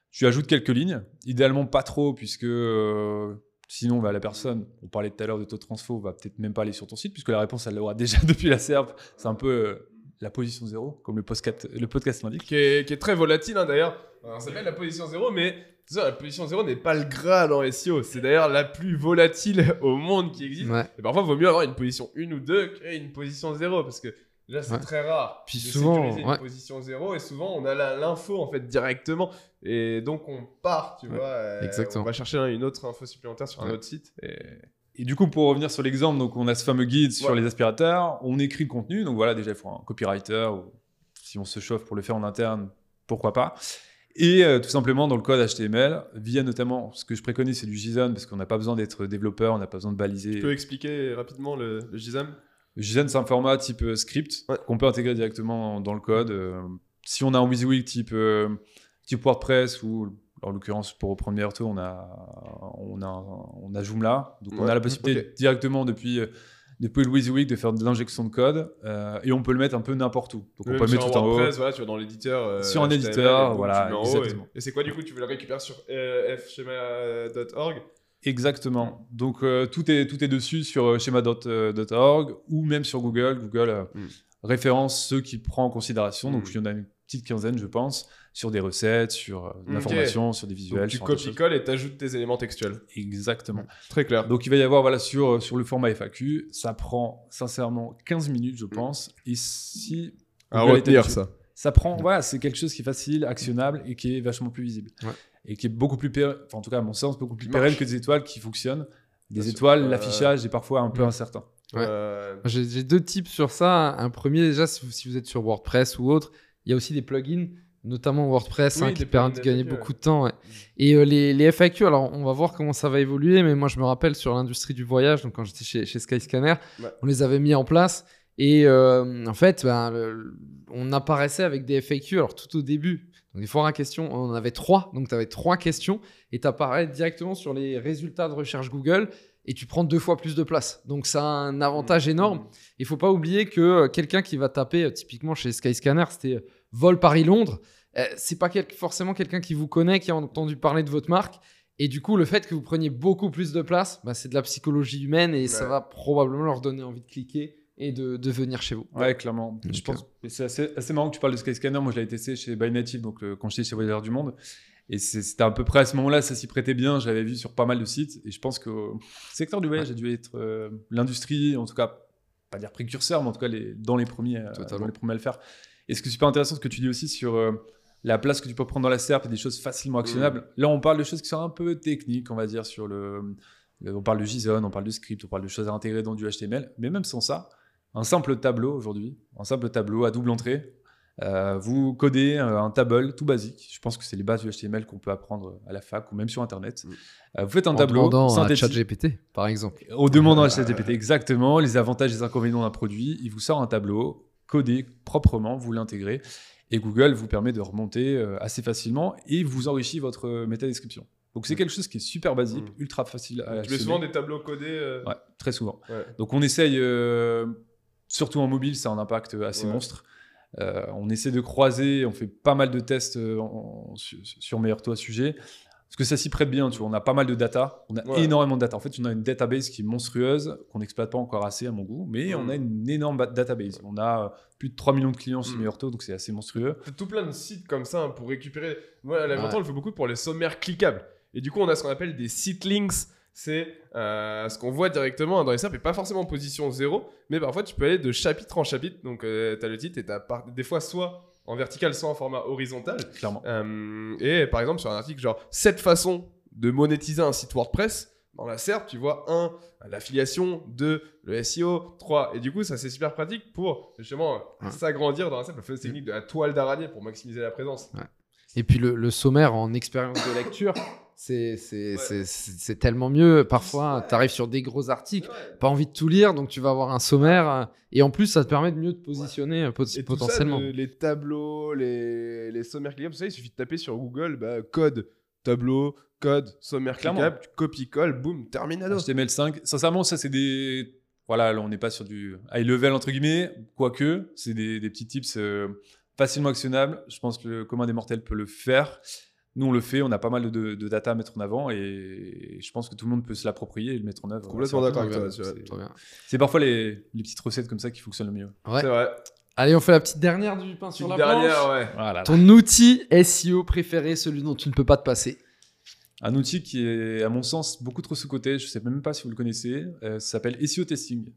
Tu ajoutes quelques lignes, idéalement pas trop, puisque euh, sinon bah, la personne, on parlait tout à l'heure de taux de transfo, va peut-être même pas aller sur ton site, puisque la réponse, elle l'aura déjà depuis la SERP. C'est un peu euh, la position zéro, comme le podcast, le podcast l'indique. qui est, qui est très volatile hein, d'ailleurs. On s'appelle la position 0, mais la position 0 n'est pas le gras dans SEO. C'est d'ailleurs la plus volatile au monde qui existe. Ouais. Et parfois, il vaut mieux avoir une position 1 ou 2 qu'une position 0 parce que là, c'est Ouais. très rare. Puis de souvent, sécuriser ouais. une position 0 et souvent, on a l'info en fait directement. Et donc, on part, tu Ouais, vois. euh, exactement. On va chercher une autre info supplémentaire sur un autre site. Et... Et du coup, pour revenir sur l'exemple, donc on a ce fameux guide sur Ouais. les aspirateurs, on écrit le contenu, donc voilà, déjà il faut un copywriter, ou si on se chauffe pour le faire en interne, pourquoi pas. Et euh, tout simplement dans le code HTML, via notamment, ce que je préconise, c'est du JSON, parce qu'on n'a pas besoin d'être développeur, on n'a pas besoin de baliser. Tu peux expliquer rapidement le, le JSON? JSON, c'est un format type euh, script Ouais. qu'on peut intégrer directement dans le code. Euh, si on a un WYSIWYG type, euh, type WordPress ou en l'occurrence pour reprendre Meilleur on a, on a, on a Joomla. Donc on a la possibilité directement depuis, depuis le WYSIWYG de faire de l'injection de code euh, et on peut le mettre un peu n'importe où. Donc on peut le mettre tout en haut. WordPress, voilà, tu vas dans l'éditeur. euh, Sur un HTML, éditeur, voilà, et c'est quoi du coup Tu veux le récupérer sur euh, fschema.org Exactement. Donc euh, tout, est, tout est dessus sur euh, schema.org ou même sur Google. Google euh, Mm. référence ceux qu'il prend en considération. Donc Mm. il y en a une petite quinzaine, je pense, sur des recettes, sur euh, de l'information, sur des visuels. Donc tu copies-colles et t'ajoutes tes éléments textuels. Exactement. Très clair. Donc il va y avoir voilà, sur, euh, sur le format FAQ, ça prend sincèrement 15 minutes, je pense. Et si à retenir ça. ça prend, voilà, c'est quelque chose qui est facile, actionnable et qui est vachement plus visible. Ouais. Et qui est beaucoup plus pérenne, enfin en tout cas à mon sens, beaucoup plus pérenne que des étoiles qui fonctionnent. Des Bien étoiles, Euh, l'affichage est parfois un peu incertain. Ouais. Euh, J'ai deux tips sur ça. Un premier, déjà, si vous, si vous êtes sur WordPress ou autre, il y a aussi des plugins, notamment WordPress, Oui, hein, qui permettent de gagner FAQ, beaucoup de temps. ouais. Et euh, les, les FAQ, alors on va voir comment ça va évoluer, mais moi je me rappelle sur l'industrie du voyage, donc quand j'étais chez, chez Skyscanner, Ouais. on les avait mis en place. Et euh, en fait, ben, le- on apparaissait avec des FAQ, alors tout au début. Donc des foires à questions, on en avait trois. Donc tu avais trois questions et tu apparais directement sur les résultats de recherche Google et tu prends deux fois plus de place. Donc ça a un avantage énorme. Il faut pas oublier que euh, quelqu'un qui va taper, euh, typiquement chez Skyscanner, c'était euh, vol Paris-Londres. C'est pas forcément quelqu'un qui vous connaît, qui a entendu parler de votre marque. Et du coup, le fait que vous preniez beaucoup plus de place, bah, c'est de la psychologie humaine et ça Ouais. va probablement leur donner envie de cliquer et de, de venir chez vous. Ouais, clairement. Je pense c'est assez, assez marrant que tu parles de Skyscanner. Moi, je l'avais testé chez By Native, donc euh, quand j'étais chez Voyageurs du Monde. Et c'était à peu près à ce moment-là, ça s'y prêtait bien. Je l'avais vu sur pas mal de sites. Et je pense que le secteur du voyage a dû être euh, l'industrie, en tout cas, pas dire précurseur, mais en tout cas les, dans, les premiers, euh, Totalement. dans les premiers à le faire. Et ce qui est super intéressant, ce que tu dis aussi sur euh, la place que tu peux prendre dans la SERP et des choses facilement actionnables. Là, on parle de choses qui sont un peu techniques, on va dire, sur le. le- on parle de JSON, on parle de script, on parle de choses à intégrer dans du HTML. Mais même sans ça, un simple tableau aujourd'hui, un simple tableau à double entrée, euh, vous codez euh, un table tout basique. Je pense que c'est les bases du HTML qu'on peut apprendre à la fac ou même sur Internet. Mm. Euh, vous faites un en tableau demandant à. ChatGPT, par exemple. Au demandant à ChatGPT exactement les avantages et les inconvénients d'un produit, il vous sort un tableau codé proprement, vous l'intégrez et Google vous permet de remonter assez facilement et vous enrichit votre métadescription. Donc c'est quelque chose qui est super basique, Mm. ultra facile à Tu mets souvent des tableaux codés. euh, Ouais, très souvent. Ouais. Donc on essaye, euh, surtout en mobile, c'est un impact assez Ouais. monstre. Euh, on essaie de croiser, on fait pas mal de tests euh, en- en- sur, Meilleur ce sujet. Parce que ça s'y prête bien, tu vois. On a pas mal de data, on a Ouais. énormément de data. En fait, on a une database qui est monstrueuse, qu'on n'exploite pas encore assez à mon goût, mais Mm. on a une énorme ba- database. On a euh, plus de 3 millions de clients sur Mm. Meilleur Taux, donc c'est assez monstrueux. Tout plein de sites comme ça hein, pour récupérer. Moi, à Ouais. on le fait beaucoup pour les sommaires cliquables. Et du coup, on a ce qu'on appelle des site links. C'est euh, ce qu'on voit directement dans les SERP et pas forcément en position 0, mais parfois tu peux aller de chapitre en chapitre. Donc, tu as le titre et tu as des fois soit en vertical, soit en format horizontal. Clairement. Euh, et par exemple, sur un article genre 7 façons de monétiser un site WordPress, dans la SERP, tu vois 1, l'affiliation, 2, le SEO, 3. Et du coup, ça c'est super pratique pour justement Ouais. s'agrandir dans la SERP, la fameuse technique de la toile d'araignée pour maximiser la présence. Et puis le, le sommaire en expérience de lecture, c'est Ouais. tellement mieux. Parfois, tu arrives sur des gros articles, pas envie de tout lire, donc tu vas avoir un sommaire. euh, Et en plus, ça te permet de mieux te positionner euh, pot- Et tout potentiellement. ça, le- les tableaux, les, les sommaires cliquables, tout ça, il suffit de taper sur Google bah, code, tableau, code, sommaire Clairement. cliquable, tu copies-colles, boum, terminado. HTML5, sincèrement, ça c'est des. Voilà, là on n'est pas sur du high level entre guillemets, quoique, c'est des, des petits tips euh, facilement actionnables. Je pense que le commun des mortels peut le faire. Nous on le fait, on a pas mal de, de data à mettre en avant et je pense que tout le monde peut se l'approprier et le mettre en œuvre. Complètement d'accord avec toi, C'est- parfois les, les petites recettes comme ça qui fonctionnent le mieux. Ouais. C'est vrai. Allez, on fait la petite dernière du pain sur la dernière, planche. ouais. Voilà. Ton outil SEO préféré, celui dont tu ne peux pas te passer. Un outil qui est, à mon sens, beaucoup trop sous-coté. Je sais même pas si vous le connaissez. euh, ça s'appelle SEO Testing.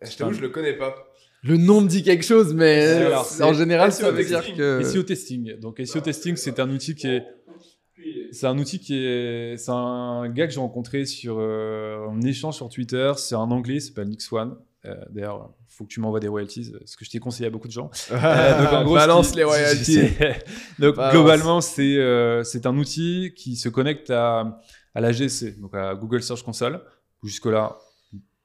Je t'avoue, je le connais pas. Le nom me dit quelque chose, mais euh, alors, en général, SEO ça veut dire testing. que. SEO testing. Donc SEO testing, c'est un outil qui est, c'est un outil qui est, c'est un gars que j'ai rencontré sur euh, un échange sur Twitter. C'est un anglais, il s'appelle Nix One. Euh, D'ailleurs, faut que tu m'envoies des royalties, ce que je t'ai conseillé à beaucoup de gens. Euh, donc, en gros, Balance les royalties. donc Balance. globalement, c'est euh, c'est un outil qui se connecte à, à la GC, donc à Google Search Console. Jusque là,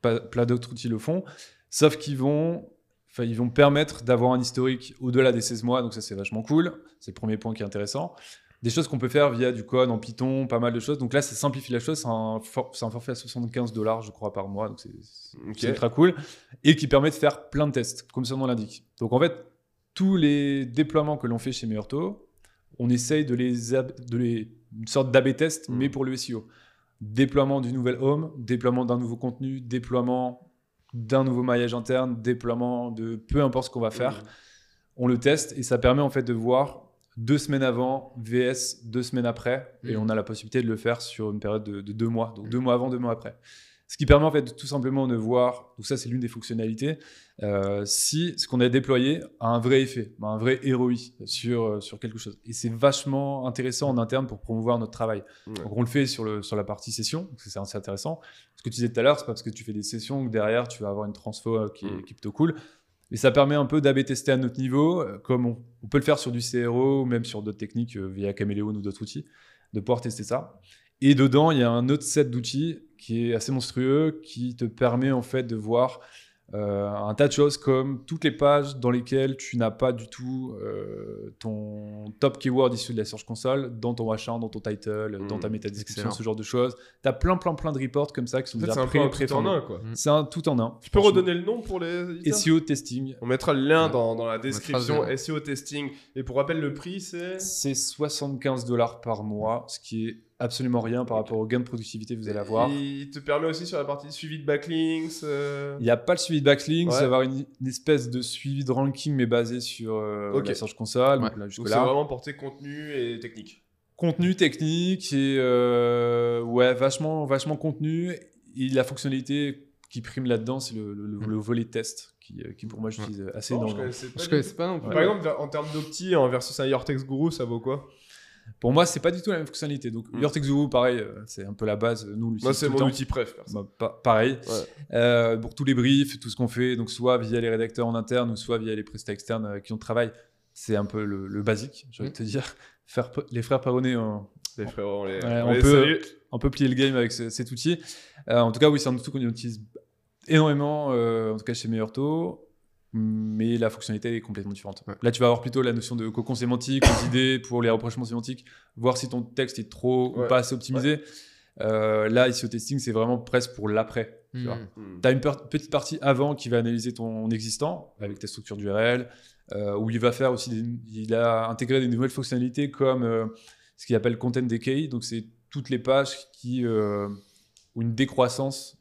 pas, plein d'autres outils le font. Sauf qu'ils vont, enfin, ils vont permettre d'avoir un historique au-delà des 16 mois, donc ça c'est vachement cool. C'est le premier point qui est intéressant. Des choses qu'on peut faire via du code en Python, pas mal de choses. Donc là, ça simplifie la chose. C'est un, for- c'est un forfait à 75 dollars, je crois, par mois. Donc c'est c'est- Ok. c'est ultra cool. Et qui permet de faire plein de tests, comme son nom l'indique. Donc en fait, tous les déploiements que l'on fait chez Meurto, on essaye de les, de les une sorte d'AB test, mais pour le SEO. Déploiement d'une nouvelle home, déploiement d'un nouveau contenu, déploiement d'un nouveau maillage interne, déploiement de peu importe ce qu'on va faire. On le teste et ça permet en fait de voir deux semaines avant, VS deux semaines après, et Mm. on a la possibilité de le faire sur une période de, de deux mois, donc deux mois avant, deux mois après. Ce qui permet en fait de, tout simplement de voir, donc ça c'est l'une des fonctionnalités, euh, si ce qu'on a déployé a un vrai effet, a un vrai ROI sur, euh, sur quelque chose. Et c'est vachement intéressant en interne pour promouvoir notre travail. Ouais. Donc on le fait sur, le, sur la partie session, c'est assez intéressant. Ce que tu disais tout à l'heure, c'est pas parce que tu fais des sessions que derrière tu vas avoir une transfo euh, qui, est, Mm. qui est plutôt cool. Et ça permet un peu d'AB tester à notre niveau, comme on, on peut le faire sur du CRO ou même sur d'autres techniques via Caméléon ou d'autres outils, de pouvoir tester ça. Et dedans, il y a un autre set d'outils qui est assez monstrueux, qui te permet en fait de voir euh, un tas de choses comme toutes les pages dans lesquelles tu n'as pas du tout euh, ton top keyword issu de la Search Console dans ton machin, dans ton title, dans ta Mm, métadescription, ce genre de choses. Tu as plein, plein, plein de reports comme ça qui sont En fait, déjà c'est un pré tout en un, quoi. C'est un tout en un. Tu peux redonner le nom pour les SEO testing. On mettra le lien Ouais. dans, dans la description. SEO testing. Et pour rappel, le prix, c'est? C'est 75 dollars par mois, ce qui est absolument rien par rapport au gain de productivité que vous allez avoir. Il te permet aussi sur la partie suivi de backlinks. euh, Il n'y a pas le suivi de backlinks, Ouais. avoir une, une espèce de suivi de ranking, mais basé sur euh, Ok. la Search Console. Ouais. Donc là, Donc c'est vraiment porté contenu et technique. Contenu technique et euh, ouais, vachement, vachement contenu. Et la fonctionnalité qui prime là-dedans, c'est le, le- le volet test, qui, euh, qui pour moi j'utilise assez Non, je énormément. connaissais pas Je du connaissais pas non plus. Par exemple, en termes d'opti, en versus un Yortex Guru, ça vaut quoi? Pour moi, c'est pas du tout la même fonctionnalité. Donc, Mm. Yortex Guru, pareil, euh, c'est un peu la base. Nous, on Moi, c'est mon outil préf. Bah, pa- pareil. Ouais. Euh, pour tous les briefs, tout ce qu'on fait, donc soit via les rédacteurs en interne ou soit via les prestats externes avec qui on travaille, c'est un peu le, le basique, j'ai envie de te dire. Faire les frères Perronnet ont Les frérots, on les, Ouais, on on les peut- plié le game avec ce- cet outil. Euh, en tout cas, oui, c'est un outil qu'on utilise énormément, euh, en tout cas chez Meilleurto, mais la fonctionnalité est complètement différente. Ouais. Là, tu vas avoir plutôt la notion de cocon sémantique, les idées pour les rapprochements sémantiques, voir si ton texte est trop Ouais. ou pas assez optimisé. Euh, là, ici au testing, c'est vraiment presque pour l'après. tu vois. Mm. Hmm. Tu as une per- petite partie avant qui va analyser ton existant avec ta structure d'URL, euh, où il va faire aussi, des- il a intégré des nouvelles fonctionnalités comme euh, ce qu'il appelle content decay. Donc, c'est toutes les pages qui euh, ont une décroissance Hmm.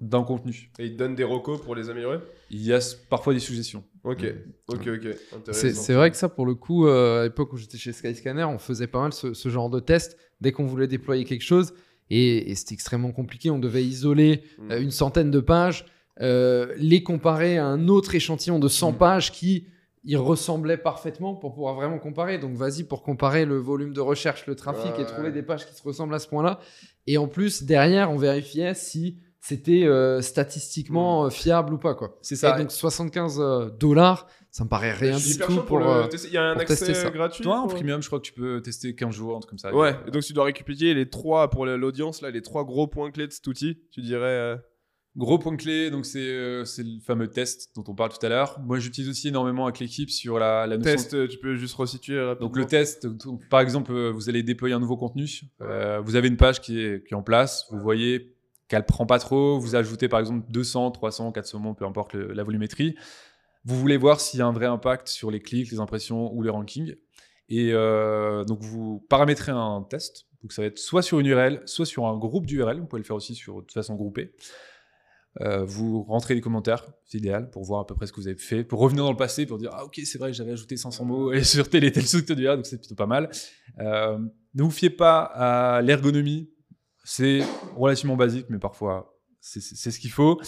D'un contenu. Et ils te donnent des recos pour les améliorer? Il y a parfois des suggestions. Ok, Mm. ok, ok. C'est vrai que ça, pour le coup, euh, à l'époque où j'étais chez Skyscanner, on faisait pas mal ce, ce genre de test dès qu'on voulait déployer quelque chose. Et, et c'était extrêmement compliqué. On devait isoler Hmm. euh, une centaine de pages, euh, les comparer à un autre échantillon de 100 Mm. pages qui y ressemblait parfaitement pour pouvoir vraiment comparer. Donc vas-y pour comparer le volume de recherche, le trafic Ouais, et trouver ouais. des pages qui se ressemblent à ce point-là. Et en plus, derrière, on vérifiait si c'était euh, statistiquement euh, fiable ou pas. Quoi. C'est ça. Et donc 75 euh, dollars, ça me paraît rien du tout pour... le tester. Il y a un accès ça. gratuit Toi, en premium, je crois que tu peux tester 15 jours, un truc comme ça. Ouais, et donc tu dois récupérer les trois, pour l'audience, là, les trois gros points clés de cet outil. Tu dirais. euh, Gros point clé, donc c'est euh, c'est le fameux test dont on parle tout à l'heure. Moi, j'utilise aussi énormément avec l'équipe sur la, la notion Test, tu peux juste resituer rapidement. Donc le test, donc, par exemple, vous allez déployer un nouveau contenu. Euh, vous avez une page qui est, qui est en place. Vous voyez qu'elle prend pas trop. Vous ajoutez par exemple 200, 300, 400 mots, peu importe la volumétrie. Vous voulez voir s'il y a un vrai impact sur les clics, les impressions ou les rankings. Et euh, donc vous paramétrez un test. Donc ça va être soit sur une URL, soit sur un groupe d'URL. Vous pouvez le faire aussi sur, de façon groupée. Euh, vous rentrez les commentaires, c'est idéal pour voir à peu près ce que vous avez fait, pour revenir dans le passé, pour dire ah ok c'est vrai j'avais ajouté 500 mots et sur tel et tel d'URL, donc c'est plutôt pas mal. Euh, ne vous fiez pas à l'ergonomie, c'est relativement basique mais parfois c'est- ce qu'il faut.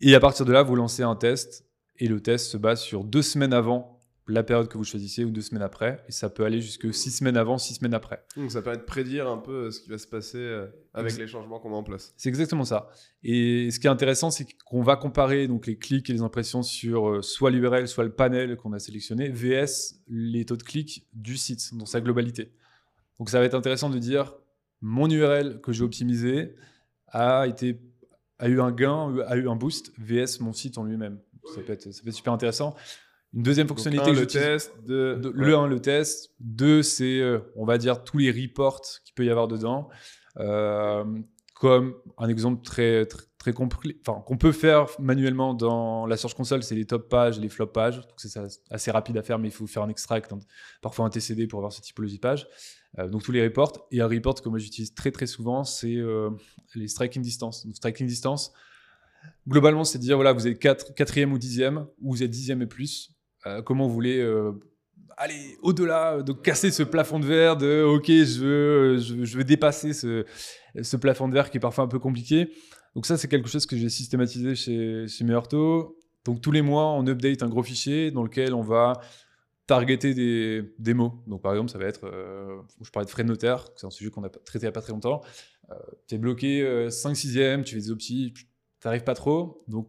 Et à partir de là vous lancez un test et le test se base sur deux semaines avant la période que vous choisissez ou deux semaines après et ça peut aller jusque six semaines avant, six semaines après. Donc ça permet de prédire un peu euh, ce qui va se passer euh, avec les changements qu'on met en place. C'est exactement ça. Et ce qui est intéressant, c'est qu'on va comparer donc les clics et les impressions sur euh, soit l'URL, soit le panel qu'on a sélectionné, VS les taux de clics du site dans sa globalité. Donc ça va être intéressant de dire mon URL que j'ai optimisé a été a eu un gain, a eu un boost VS mon site en lui-même. Ça peut être, ça peut être super intéressant. Une deuxième fonctionnalité un, que le test, deux. de- le 1, le test. 2, c'est, euh, on va dire, tous les reports qu'il peut y avoir dedans. Euh, comme un exemple très, très, très compli- enfin, qu'on peut faire manuellement dans la Search Console, c'est les top pages et les flop pages. Donc, c'est assez rapide à faire, mais il faut faire un extract, un- parfois un TCD pour avoir cette typologie de page. Euh, donc, tous les reports. Et un report que moi j'utilise très très souvent, c'est euh, les striking distance. Donc, striking distance, globalement, c'est dire voilà, vous êtes 4, quatrième ou dixième, ou vous êtes dixième et plus. Euh, comment vous voulez aller au-delà, de casser ce plafond de verre, de ok, je veux, je, veux- dépasser ce, ce plafond de verre qui est parfois un peu compliqué. Donc ça, c'est quelque chose que j'ai systématisé chez, chez Meurto. Donc tous les mois, on update un gros fichier dans lequel on va targeter des, mots. Donc par exemple, ça va être, euh, je parlais de frais de notaire, c'est un sujet qu'on a traité il n'y a pas très longtemps. tu es bloqué 5 6e, tu fais des optis, tu n'arrives pas trop. Donc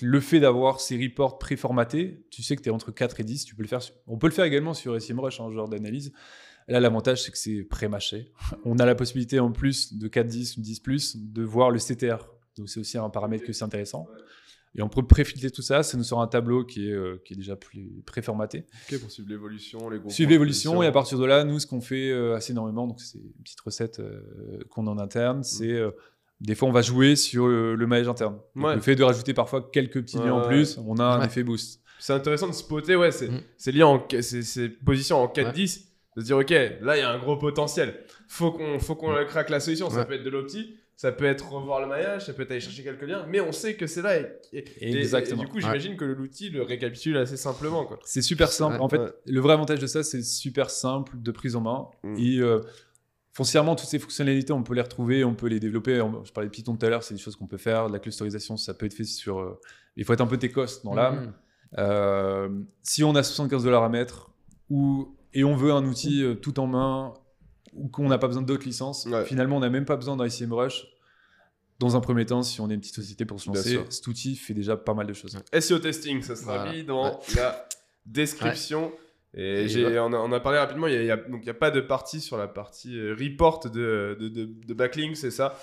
le fait d'avoir ces reports préformatés, tu sais que tu es entre 4 et 10, tu peux le faire. On peut le faire également sur SEMrush, un genre d'analyse. Là, l'avantage, c'est que c'est pré-mâché. On a la possibilité, en plus de 4-10 ou 10+, de voir le CTR. Donc, c'est aussi un paramètre que c'est intéressant. Et on peut préfiltrer tout ça. Ça nous sort un tableau qui est, euh, qui est déjà plus préformaté. Ok, pour suivre l'évolution, les groupes. Suivre l'évolution. Et à partir de là, nous, ce qu'on fait euh, assez énormément, donc c'est une petite recette euh, qu'on a en interne, c'est euh, des fois, on va jouer sur le, le maillage interne. Ouais. Le fait de rajouter parfois quelques petits Ouais, liens en plus, on a un Ouais. effet boost. C'est intéressant de spotter, ouais, c'est Mm. c'est lié en c'est c'est position en 4-10, de se dire ok, là il y a un gros potentiel. Faut qu'on faut qu'on craque la solution. Ça peut être de l'opti, ça peut être revoir le maillage, ça peut être aller chercher quelques liens, mais on sait que c'est là. Et, Exactement. et du coup, j'imagine que l'outil le récapitule assez simplement quoi. C'est super simple. Ouais. en fait, Ouais. le vrai avantage de ça, c'est super simple de prise en main. Mm. Et euh, foncièrement, toutes ces fonctionnalités, on peut les retrouver, on peut les développer. On- Je parlais de Python tout à l'heure, c'est des choses qu'on peut faire. De la clusterisation, ça peut être fait sur. euh, il faut être un peu técoste dans l'âme. Mhm. Euh, si on a 75 dollars à mettre ou, et on veut un outil euh, tout en main qu'on n'a pas besoin d'autres licences, Ouais. finalement, on n'a même pas besoin d'un ICMrush. Dans un premier temps, si on est une petite société pour se lancer, cet outil fait déjà pas mal de choses. SEO testing, ça sera Voilà. mis dans la description. Et, on, a, on a parlé rapidement, il a, a- n'y a pas de partie sur la partie euh, report de, de, de, de backlink, c'est ça?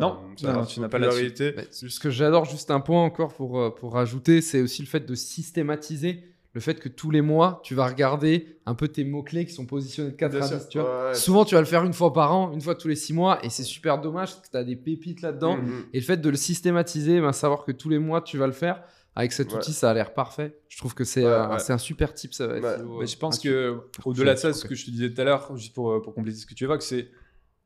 Non, ça non, tu n'as pas popularité. Bah, ce que j'adore, juste un point encore pour, euh, pour rajouter, c'est aussi le fait de systématiser le fait que tous les mois, tu vas regarder un peu tes mots-clés qui sont positionnés de 4 Bien à sûr. 10. Tu vois. Ouais, ouais. Souvent, tu vas le faire une fois par an, une fois tous les 6 mois, et c'est super dommage parce que tu as des pépites là-dedans. Mhm. Et le fait de le systématiser, ben, savoir que tous les mois, tu vas le faire, avec cet Ouais. outil, ça a l'air parfait. Je trouve que c'est Ouais, euh, ouais. c'est un super tip. Ça, Mais je pense que au-delà de ça, ce que je te disais tout à l'heure, juste pour, euh, pour compléter ce que tu évoques, c'est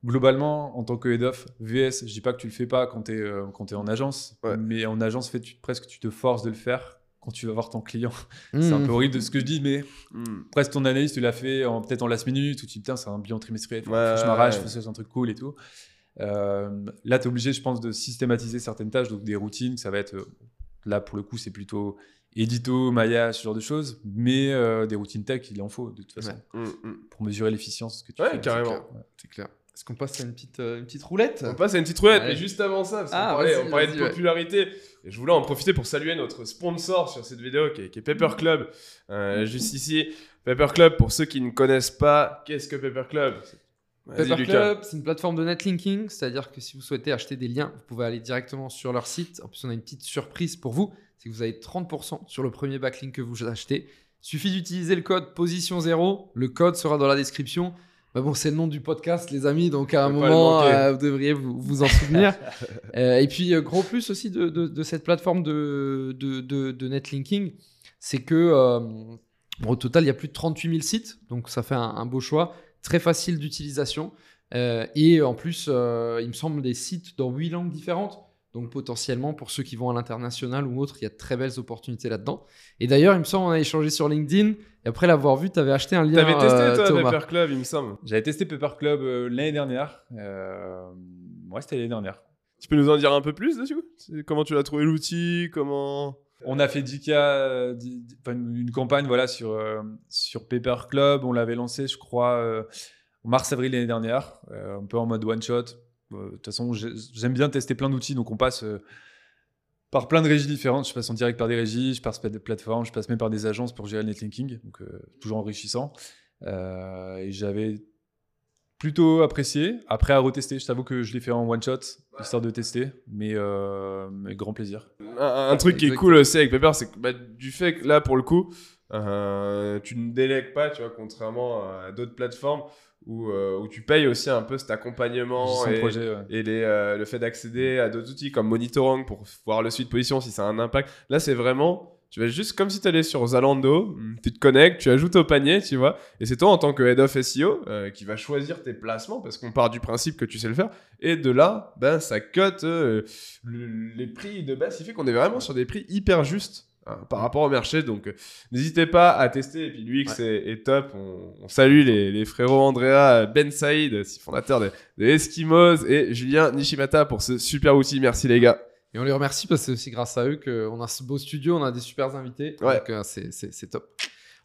globalement en tant que head of VS, je dis pas que tu le fais pas quand tu es, en agence, Ouais. mais en agence, fait, tu, presque tu te forces de le faire quand tu vas voir ton client. C'est un Mhm. peu horrible de ce que je dis, mais Mhm. presque ton analyse, tu l'as fait en- peut-être en last minute, ou tu dis putain, c'est un bilan trimestriel, faut, Ouais, que je m'arrache, ouais. c'est un truc cool et tout. Euh, là, tu es obligé, je pense, de systématiser certaines tâches, donc des routines, ça va être, euh, là pour le coup, c'est plutôt édito, maillage, ce genre de choses, mais euh, des routines tech, il en faut de toute façon, Ouais. Mhm. Mhm. pour mesurer l'efficience que tu Ouais, fais. carrément. clair. C'est clair. Est-ce qu'on passe à une petite, euh, une petite roulette? On passe à une petite roulette, mais juste avant ça, parce qu'on Ah, parlait, on parlait de ouais. popularité, et je voulais en profiter pour saluer notre sponsor sur cette vidéo qui est, qui est Paper Club, euh, juste ici. Paper Club, pour ceux qui ne connaissent pas, qu'est-ce que Paper Club? Paper Lucas. Club, c'est une plateforme de netlinking, c'est-à-dire que si vous souhaitez acheter des liens, vous pouvez aller directement sur leur site. En plus, on a une petite surprise pour vous, c'est que vous avez 30% sur le premier backlink que vous achetez. Suffit d'utiliser le code position 0, le code sera dans la description. Bah bon, c'est le nom du podcast, les amis, donc à un moment, euh, vous devriez vous, vous en souvenir. Euh, et puis, euh, gros plus aussi de, de- de cette plateforme de, de, netlinking, c'est que euh, au total, il y a plus de 38 000 sites, donc ça fait un, un beau choix, très facile d'utilisation. Et en plus, il me semble des sites dans 8 langues différentes. Donc potentiellement, pour ceux qui vont à l'international ou autre, il y a de très belles opportunités là-dedans. Et d'ailleurs, il me semble, on a échangé sur LinkedIn. Et après l'avoir vu, tu avais acheté un lien. T'avais testé euh, toi Thomas. Paper Club, il me semble. J'avais testé Paper Club euh, l'année dernière. Euh, ouais, c'était l'année dernière. Tu peux nous en dire un peu plus dessus? Comment tu l'as trouvé l'outil Comment On a fait 10K, euh, une campagne voilà, sur, euh, sur Paper Club. On l'avait lancé, je crois, euh, en mars-avril l'année dernière, euh, un peu en mode one-shot. Euh, De toute façon, j'ai- j'aime bien tester plein d'outils, donc on passe euh, par plein de régies différentes. Je passe en direct par des régies, je passe par des plateformes, je passe même par des agences pour gérer le netlinking, donc euh, toujours enrichissant. Euh, et j'avais plutôt apprécié. Après, à retester, je t'avoue que je l'ai fait en one shot, histoire de tester, mais, euh, mais grand plaisir. Un, un truc qui est cool aussi avec Pepper, c'est que bah, du fait que là, pour le coup, euh, tu ne délègues pas, tu vois, contrairement à d'autres plateformes où, euh, où tu payes aussi un peu cet accompagnement de et, projet, ouais. et les, euh, le fait d'accéder à d'autres outils comme Monitoring pour voir le suite position si ça a un impact. Là, c'est vraiment, tu vas juste comme si tu allais sur Zalando, tu te connectes, tu ajoutes au panier, tu vois, et c'est toi en tant que head of SEO euh, qui va choisir tes placements parce qu'on part du principe que tu sais le faire. Et de là, ben, ça cote le- les prix de base, qui fait qu'on est vraiment sur des prix hyper justes. Hein, par rapport au marché, donc euh, n'hésitez pas à tester. Et puis l'UX est, est top. On, on salue les, les frérots Andrea Ben Saïd, fondateur des, des Eskimos, et Julien Nishimata pour ce super outil. Merci les gars. Et on les remercie parce que c'est aussi grâce à eux qu'on a ce beau studio, on a des super invités. Ouais. Donc euh, c'est- top.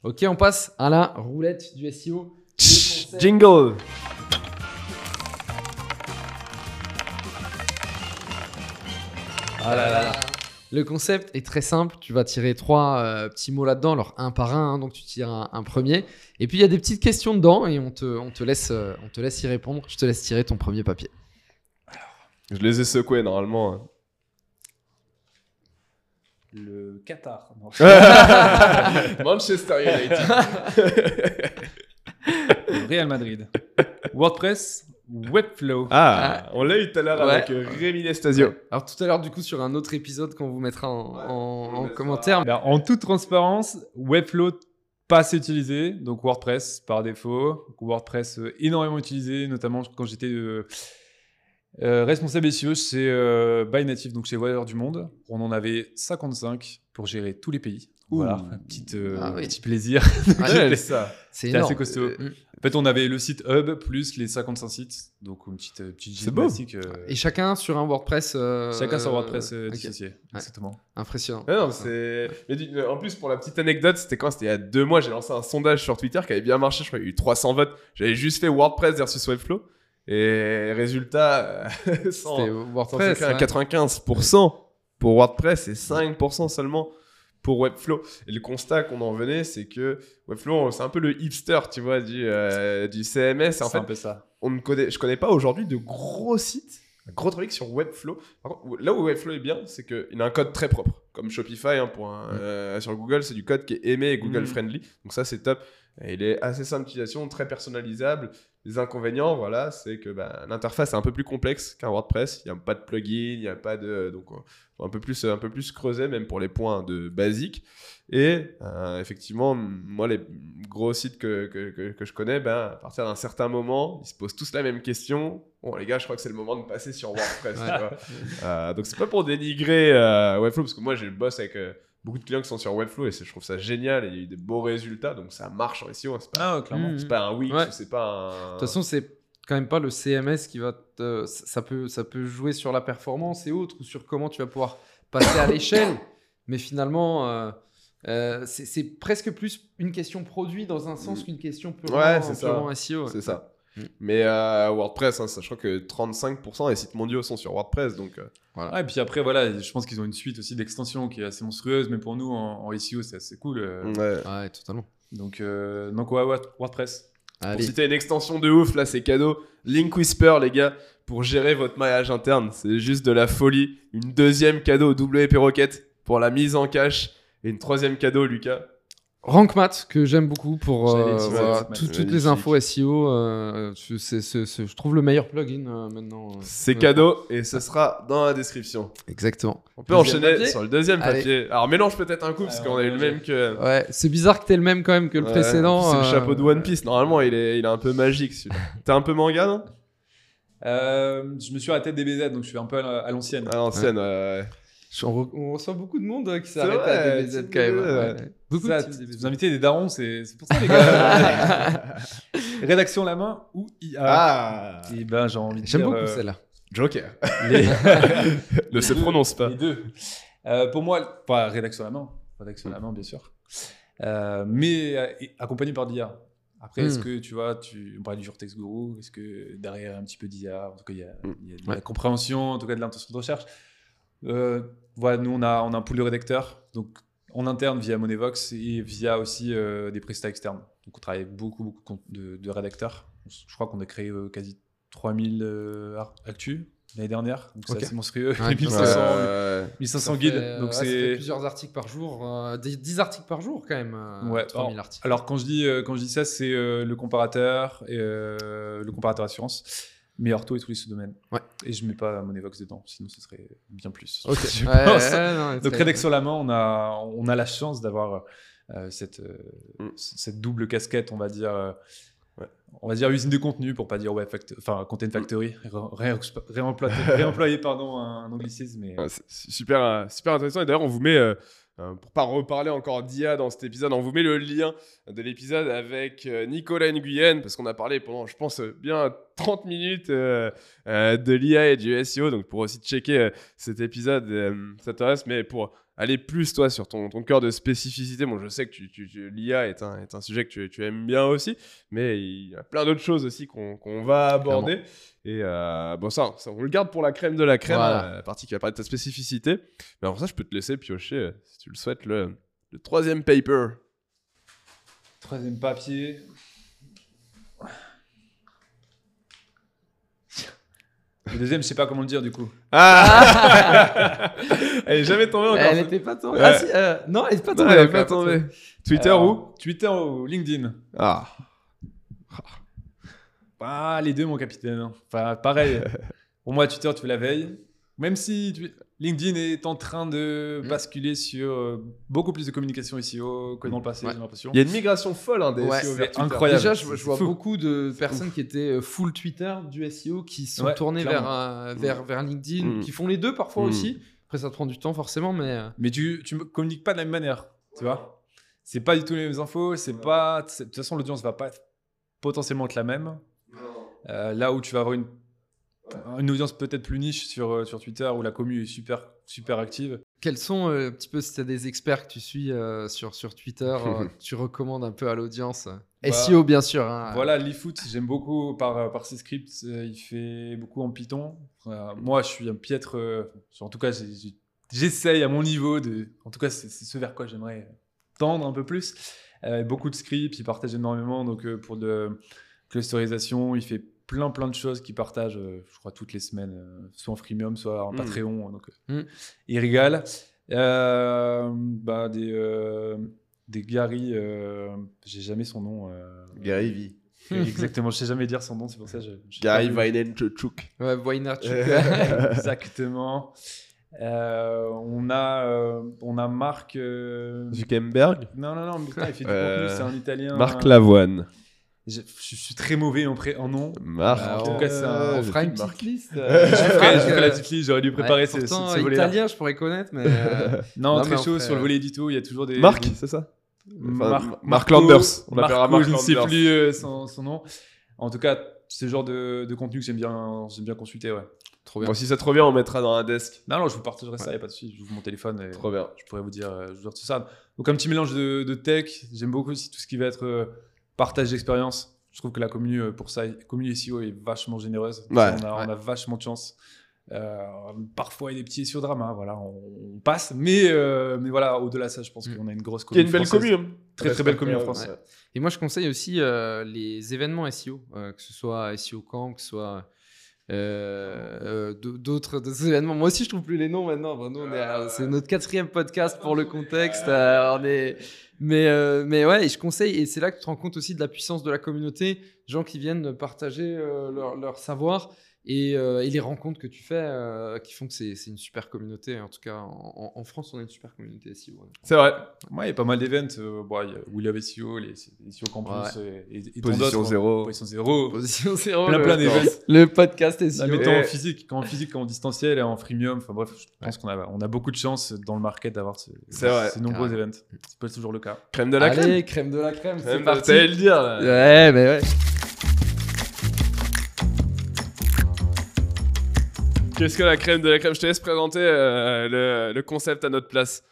Ok, on passe à la roulette du SEO. Jingle. Ah là là là. Le concept est très simple. Tu vas tirer trois euh, petits mots là-dedans, alors un par un. hein, donc tu tires un, un premier. Et puis il y a des petites questions dedans et on te, on te, laisse, euh, on te laisse y répondre. Je te laisse tirer ton premier papier. Je les ai secoués normalement. hein. Le Qatar. Non. Manchester United. Real Madrid. WordPress, Webflow. Ah, on l'a eu tout à l'heure Ouais. avec euh, Rémi Lestasio. Alors tout à l'heure, du coup, sur un autre épisode qu'on vous mettra en, Ouais, commentaire. Alors, en toute transparence, Webflow pas assez utilisé, donc WordPress par défaut. WordPress euh, énormément utilisé, notamment quand j'étais euh, euh, responsable SEO chez euh, By Native, donc chez Voyeur du Monde. On en avait 55 pour gérer tous les pays. Voilà, Ouh. un petit, euh, Ah oui. petit plaisir. Ouais, ça. c'est assez costaud. En fait, on avait le site Hub plus les 55 sites, donc une petite, euh, petite C'est beau. euh, Et chacun sur un WordPress. euh, chacun sur WordPress euh. Exactement. Impressionnant. Ah non, c'est. En plus, pour la petite anecdote, c'était quand? C'était il y a deux mois. J'ai lancé un sondage sur Twitter qui avait bien marché. Je crois qu'il y a eu 300 votes. J'avais juste fait WordPress versus Webflow. Et résultat, sans, WordPress. secret, ouais. 95% pour WordPress et 5% seulement pour Webflow. Et le constat qu'on en venait, c'est que Webflow, c'est un peu le hipster, tu vois, du, euh, du CMS. C'est En fait, un peu ça. on ne connaît, je connais pas aujourd'hui de gros sites, un gros trafic sur Webflow. Par contre, là où Webflow est bien, c'est qu'il a un code très propre, comme Shopify hein, pour un- euh, sur Google, c'est du code qui est aimé et Google Mm. friendly. Donc ça, c'est top. Et il est assez simple d'utilisation, très personnalisable. Les inconvénients, voilà, c'est que bah, l'interface est un peu plus complexe qu'un WordPress. Il n'y a pas de plugin, il n'y a pas de donc euh, faut un peu plus un peu plus creuser même pour les points de basique. Et euh, effectivement, moi, les gros sites que, que, que, que je connais, ben, à partir d'un certain moment, ils se posent tous la même question. Bon, les gars, je crois que c'est le moment de passer sur WordPress. tu vois. Euh, donc, c'est pas pour dénigrer euh, Webflow, parce que moi, j'ai le boss avec euh, beaucoup de clients qui sont sur Webflow et c'est- je trouve ça génial et il y a eu des beaux résultats. Donc, ça marche en SEO. hein, c'est pas, Ah, clairement. Mm. c'est pas un Wix Ouais. c'est pas un. De toute façon, c'est quand même pas le CMS qui va te... ça peut ça peut jouer sur la performance et autres ou sur comment tu vas pouvoir passer à l'échelle, mais finalement euh, euh, c'est c'est presque plus une question produit dans un sens qu'une question purement, Ouais, c'est ça. purement SEO. ouais. c'est ça. Mm. Mais euh, WordPress, hein, ça, je crois que 35% des sites mondiaux sont sur WordPress. Donc, euh, et puis après, voilà, je pense qu'ils ont une suite aussi d'extensions qui est assez monstrueuse, mais pour nous, en, en SEO, c'est assez cool. euh. ouais. Ouais, totalement. Donc, euh, donc ouais, WordPress. Pour Allez. citer une extension de ouf, là c'est cadeau. Link Whisper, les gars, pour gérer votre maillage interne. C'est juste de la folie. Une deuxième cadeau WP Rocket pour la mise en cache. Et une troisième cadeau, Lucas. RankMath que j'aime beaucoup pour euh, voilà, ouais, tout- toutes les infos SEO. euh, c'est- c'est- c'est- c'est- je trouve le meilleur plugin euh, maintenant. euh. C'est Euh, cadeau et ce sera dans la description. Exactement. On peut Deuxième enchaîner papier sur le deuxième Allez. papier. Alors mélange peut-être un coup parce qu'on a eu le même que. Ouais, c'est bizarre que t'aies le même quand même que le Ouais, précédent. C'est le chapeau de One Piece. Normalement, il est, il est un peu magique celui-là. T'es un peu manga, non? Euh, je me suis arrêté des BZ, donc je suis un peu à, à l'ancienne. À l'ancienne, ouais. Je- On, re- on reçoit beaucoup de monde euh, qui s'arrête à DBZ quand même. Ouais. Beaucoup Ça, de vous invitez des darons, c'est pour ça, les gars. Rédaction la main ou IA Ah Et ben, j'ai envie de J'aime beaucoup euh, celle-là. Joker. les- ne se prononce pas. Les deux. Euh, pour moi, pas rédaction à la main. Rédaction à la main, bien sûr. Euh, mais accompagné par l'IA. Après, est-ce Hmm. que tu vois, tu, on parlait du Vortex Guru, est-ce que derrière un petit peu d'IA, en tout cas, il y a, Hmm. il y a de Ouais. la compréhension, en tout cas de l'intention de recherche. Euh, voilà, nous, on a, on a un pool de rédacteurs, donc en interne via Monevox et via aussi euh, des prestats externes. Donc on travaille avec beaucoup, beaucoup de, de rédacteurs. Je crois qu'on a créé euh, quasi 3000 euh, actus l'année dernière. Donc Ok. c'est assez monstrueux. Ouais, 1500, Ouais. 1500 Ça guides. fait, euh, donc ouais, c'est. plusieurs articles par jour, euh, des- 10 articles par jour quand même. euh, Ouais, 3000 alors- articles. Alors quand je dis, euh, quand je dis ça, c'est euh, le comparateur et euh, le comparateur assurance. Mais ortho et tous les sous-domaines. Ouais. Et je mets pas Monevox dedans, sinon ce serait bien plus. Ok. Je Ouais, pense. ouais, non, Donc Redex sur la main, on a, on a la chance d'avoir euh, cette, euh, Mm. cette double casquette, on va dire. euh. On va dire usine de contenu pour pas dire ouais, fact- enfin content factory, Ré- réexp- réemployer, réemployer pardon un anglicisme. Mais... Super, super intéressant. Et d'ailleurs, on vous met, euh, pour pas reparler encore d'IA dans cet épisode, on vous met le lien de l'épisode avec euh, Nicolas Nguyen, parce qu'on a parlé pendant, je pense, bien 30 minutes euh, euh, de l'IA et du SEO. Donc, pour aussi checker cet épisode, ça t'intéresse. Mais pour aller plus, toi, sur ton, ton cœur de spécificité, bon, je sais que tu, tu- tu- l'IA est un, est un sujet que tu, tu aimes bien aussi, mais il y a plein d'autres choses aussi qu'on qu'on va aborder. Et euh, bon, ça, ça, on le garde pour la crème de la crème, Voilà. hein, la partie qui va parler de ta spécificité. Mais avant ça, je peux te laisser piocher, euh, si tu le souhaites, le, le troisième paper. Troisième papier. Le deuxième, je sais pas comment le dire du coup. Ah Elle est jamais tombée encore. Elle n'était pas tombée. Ouais. Ah, si, euh, non, elle n'est pas Non, tombée. elle est encore, pas tombée. Twitter Alors, ou Twitter ou LinkedIn? Ah. Ah, les deux, mon capitaine. hein. Enfin, pareil. Pour moi, Twitter, tu fais la veille. Même si tu- LinkedIn est en train de Mm. basculer sur euh, beaucoup plus de communication SEO que dans le passé, Ouais. j'ai l'impression. Il y a une migration folle hein, des Ouais, SEO c'est vers Twitter. incroyable. Déjà, je, je vois fou. beaucoup de personnes qui étaient euh, full Twitter du SEO qui sont Ouais, tournées vers, clairement. euh, vers, vers LinkedIn, Mm. qui font les deux parfois Mm. aussi. Après, ça te prend du temps forcément, mais Mais tu, me communiques pas de la même manière, tu vois. C'est pas du tout les mêmes infos, c'est pas. De toute façon, l'audience va pas être potentiellement être la même. Euh, là où tu vas avoir une, une audience peut-être plus niche sur, euh, sur Twitter où la commu est super, super active. quels sont euh, un petit peu, si tu as des experts que tu suis euh, sur, sur Twitter, euh, tu recommandes un peu à l'audience? Bah, SEO, bien sûr. hein. Voilà, l'eFoot, j'aime beaucoup par, par ses scripts. Il fait beaucoup en Python. Euh, moi, je suis un piètre. euh, en tout cas, j'essaye à mon niveau de. En tout cas, c'est c'est ce vers quoi j'aimerais tendre un peu plus. Euh, beaucoup de scripts, il partage énormément. Donc, euh, pour de clusterisation, il fait plein, plein de choses qu'il partage, euh, je crois, toutes les semaines, euh, soit en freemium, soit en Mm. Patreon. Donc, euh, Mm. il régale. Euh, bah, des, euh, des Gary, euh, j'ai jamais son nom. euh, Gary V. Exactement, je sais jamais dire son nom, c'est pour ça que je. je- Gary Vaynerchuk. Ouais, Weinarchuk. Exactement. Euh, on a, euh, on a Marc. euh, Zuckerberg. Non, non, non, mais putain, il fait du contenu, c'est un Italien. Marc Lavoine. Je, je suis très mauvais en, pré... en nom. Marc. Bah, en tout on- cas, c'est un- on fera une petite marque. liste. Je euh, ferai, je ferai euh, la petite liste, j'aurais dû préparer ouais, ce, ce- pourtant, ce volet-là. italien, je pourrais connaître, mais. euh, Non, Non, très mais chaud ferait- sur le volet édito, il y a toujours des. Marc, des- c'est ça Mar- Marc Landers. On Marco, Marc je ne sais plus euh, son, son nom. En tout cas, c'est le genre de, de contenu que j'aime bien, j'aime bien consulter. Ouais. Trop bien. Bon, si ça te revient, on mettra dans un desk. Non, non, je vous partagerai ça, il n'y a pas de souci. J'ouvre mon téléphone et Trop bien. je pourrais vous dire, euh, je vous dire tout ça. Donc, un petit mélange de, de tech. J'aime beaucoup aussi tout ce qui va être euh, partage d'expérience. Je trouve que la commune, euh, pour ça, commune SEO est vachement généreuse. Ouais. on, a, on Ouais. a vachement de chance. Euh, parfois, il y a des petits SEO dramas. Voilà, on, on passe. Mais, euh, mais voilà, au-delà de ça, je pense Mm. qu'on a une grosse Il y a commune. une belle française. commune. Très, très belle commune en France. Ouais. Et moi, je conseille aussi euh, les événements SEO, euh, que ce soit SEO Camp, que ce soit euh, euh, d'autres événements. Moi aussi, je trouve plus les noms maintenant. Bon, nous, on est à- c'est notre quatrième podcast pour le contexte. euh, on est... mais, euh, mais ouais, et je conseille, et c'est là que tu te rends compte aussi de la puissance de la communauté, gens qui viennent partager leur, leur savoir. Et, euh, et les rencontres que tu fais euh, qui font que c'est une super communauté. En tout cas, en, France, on a une super communauté SEO. ouais. C'est vrai. Ouais, il y a pas mal d'événements. Euh, bon, il y a We Love SEO, les, les SEO Campus et, et, Position zéro. Position zéro. Position zéro. Plein, le- plein d'événements. Le podcast SEO. Ah, mais tant en physique, quand en physique, quand en distanciel et en freemium. Enfin bref, je pense qu'on a, on a beaucoup de chance dans le market d'avoir ce- C'est vrai. ces nombreux Carrément. events. C'est pas toujours le cas. Crème de la crème. Allez, crème de la crème, c'est Crème parti. Le dire. là. Ouais, mais ouais. Qu'est-ce que la crème de la crème? Je te laisse présenter euh, le, le concept à notre place.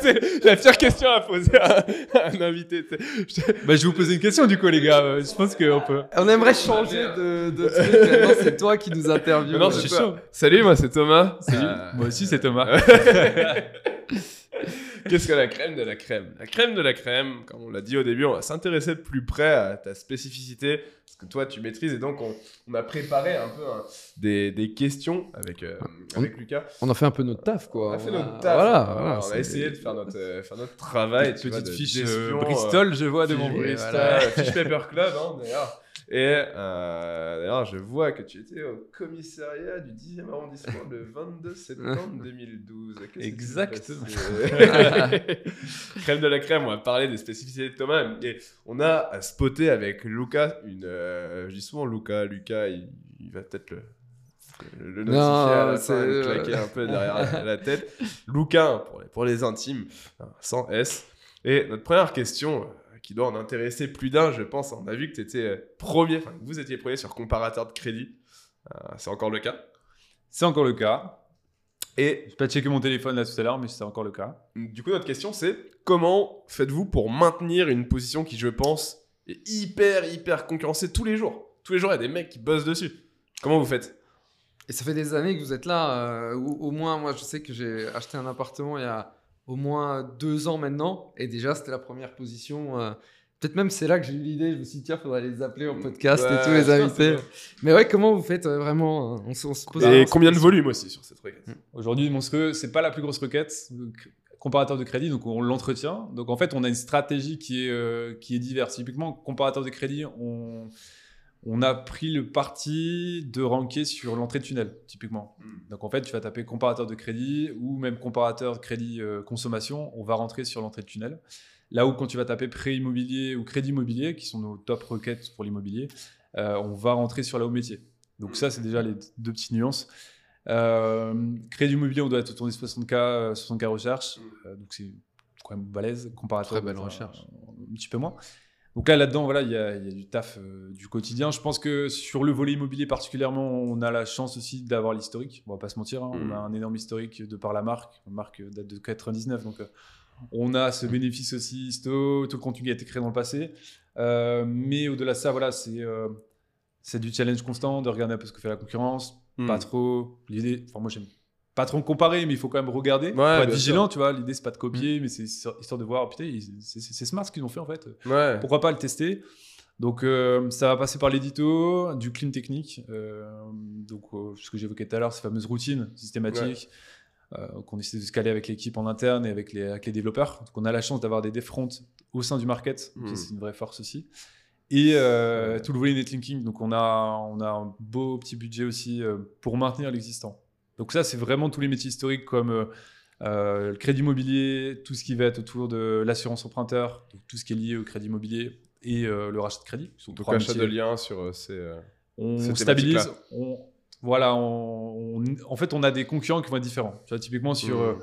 C'est la pire question à poser à, à un invité. Je te- Bah, je vais vous poser une question du coup, les gars. Euh, Je pense qu'on peut. On aimerait changer de, de truc. Maintenant, c'est toi qui nous interviews. Non, je c'est suis chaud. Salut, moi c'est Thomas. Salut. Euh, Moi aussi, c'est Thomas. Qu'est-ce que la crème de la crème? La crème de la crème, comme on l'a dit au début, on va s'intéresser de plus près à ta spécificité, ce que toi tu maîtrises, et donc on, on a préparé un peu hein, des, des questions avec, euh, avec Lucas. On a fait un peu notre taf, quoi. On a fait On notre taf. Voilà, on, voilà, a c'est- essayé de faire notre, euh, faire notre travail. vois, Petite de- fiche euh, Bristol, je vois devant vous. Bristol, voilà. fiche Paper Club, hein, d'ailleurs. Et euh, d'ailleurs, je vois que tu étais au commissariat du 10e arrondissement le 22 septembre 2012. Qu'est-ce qui s'est Exactement. crème de la crème, on va parler des spécificités de Thomas. Et on a spoté avec Lucas une. euh, je dis souvent Lucas, Lucas, il, il va peut-être le. Le notifier à la fin, le claquer un peu derrière la, tête. Lucas, pour les, pour les intimes, hein, sans S. Et notre première question, euh, qui doit en intéresser plus d'un, je pense, on a vu que tu étais premier, enfin, que vous étiez premier sur comparateur de crédit. Euh, c'est encore le cas. C'est encore le cas. Et J'ai pas checké mon téléphone là tout à l'heure, mais c'est encore le cas. du coup, notre question, c'est comment faites-vous pour maintenir une position qui, je pense, est hyper, hyper concurrencée tous les jours? Tous les jours, il y a des mecs qui bossent dessus. Comment vous faites? Et ça fait des années que vous êtes là. euh, ou- au moins, moi, je sais que j'ai acheté un appartement il y a au moins deux ans maintenant. Et déjà, c'était la première position. euh, Peut-être même c'est là que j'ai eu l'idée. Je me suis dit, tiens, faudrait les appeler en podcast Ouais, et tous les invités. Mais ouais, comment vous faites euh, vraiment euh, on, se- on se pose Et combien de volume aussi sur cette requête? Aujourd'hui, monstrueux, c'est pas la plus grosse requête. Comparateur de crédit, donc on l'entretient. Donc en fait, on a une stratégie qui est, euh, qui est diverse. Typiquement, comparateur de crédit, on, on a pris le parti de ranker sur l'entrée de tunnel, typiquement. Donc en fait, tu vas taper comparateur de crédit ou même comparateur de crédit euh, consommation, on va rentrer sur l'entrée de tunnel. Là où quand tu vas taper prêt immobilier ou crédit immobilier, qui sont nos top requêtes pour l'immobilier, euh, on va rentrer sur la haut métier. Donc ça, c'est déjà les deux petites nuances. Euh, crédit immobilier, on doit être autour des 60K, euh, 60K recherche. Euh, donc c'est quand même balèze. Comparateur, Très belle recherche. Un petit peu moins. Donc là, là-dedans, voilà, il y, a il y a du taf euh, du quotidien. Je pense que sur le volet immobilier particulièrement, on a la chance aussi d'avoir l'historique. On va pas se mentir, hein. Mm. on a un énorme historique de par la marque. La marque date de 99, donc euh, on a ce bénéfice aussi histo. Tout le contenu a été créé dans le passé. Euh, mais au-delà de ça, voilà, c'est c'est du challenge constant, de regarder un peu ce que fait la concurrence. Hmm. Pas trop. L'idée, enfin moi j'aime pas trop comparer, mais il faut quand même regarder. Ouais, Faut être vigilant, tu vois. L'idée c'est pas de copier, mais c'est histoire de voir. Putain, c'est smart ce qu'ils ont fait en fait Ouais. pourquoi pas le tester? Donc euh, ça va passer par l'édito, du clean technique, euh, donc euh, ce que j'évoquais tout à l'heure, ces fameuses routines systématiques euh, qu'on essaie de se caler avec l'équipe en interne et avec les, avec les développeurs. Donc on a la chance d'avoir des devfronts au sein du market, donc ça, Mm. c'est une vraie force aussi. Et tout le volet netlinking, donc on a, on a un beau petit budget aussi pour maintenir l'existant. Donc ça c'est vraiment tous les métiers historiques comme euh, euh, le crédit immobilier, tout ce qui va être autour de l'assurance emprunteur, donc tout ce qui est lié au crédit immobilier et euh, le rachat de crédit. Donc trois achat de liens sur ces. On ces stabilise. On, voilà, on, on- en fait, on a des concurrents qui vont être différents. Tu vois, typiquement sur, Mm. euh,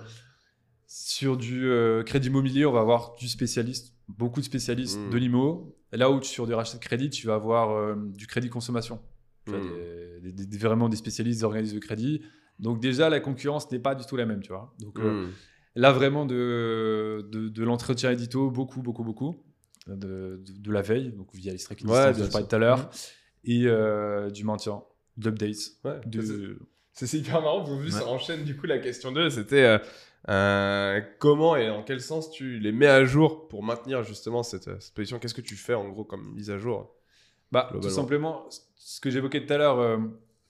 sur du crédit immobilier, on va avoir du spécialiste, beaucoup de spécialistes Mm. de l'IMO. Là où sur du rachat de crédit, tu vas avoir euh, du crédit consommation. Mm. des- des- des- vraiment des spécialistes des organismes de crédit. Donc déjà, la concurrence n'est pas du tout la même, tu vois. Donc euh, hmm. Là, vraiment, de, de, de l'entretien édito, beaucoup, beaucoup, beaucoup. De, de, de la veille, donc via les tracking Ouais, dont je parlais tout à l'heure. Et euh, du maintien. Ouais, De... C'est hyper marrant, vous vu, Ouais. ça enchaîne du coup la question 2, c'était euh, euh, comment et en quel sens tu les mets à jour pour maintenir justement cette, cette position? Qu'est-ce que tu fais en gros comme mise à jour Bah, tout simplement, ce que j'évoquais tout à l'heure, euh,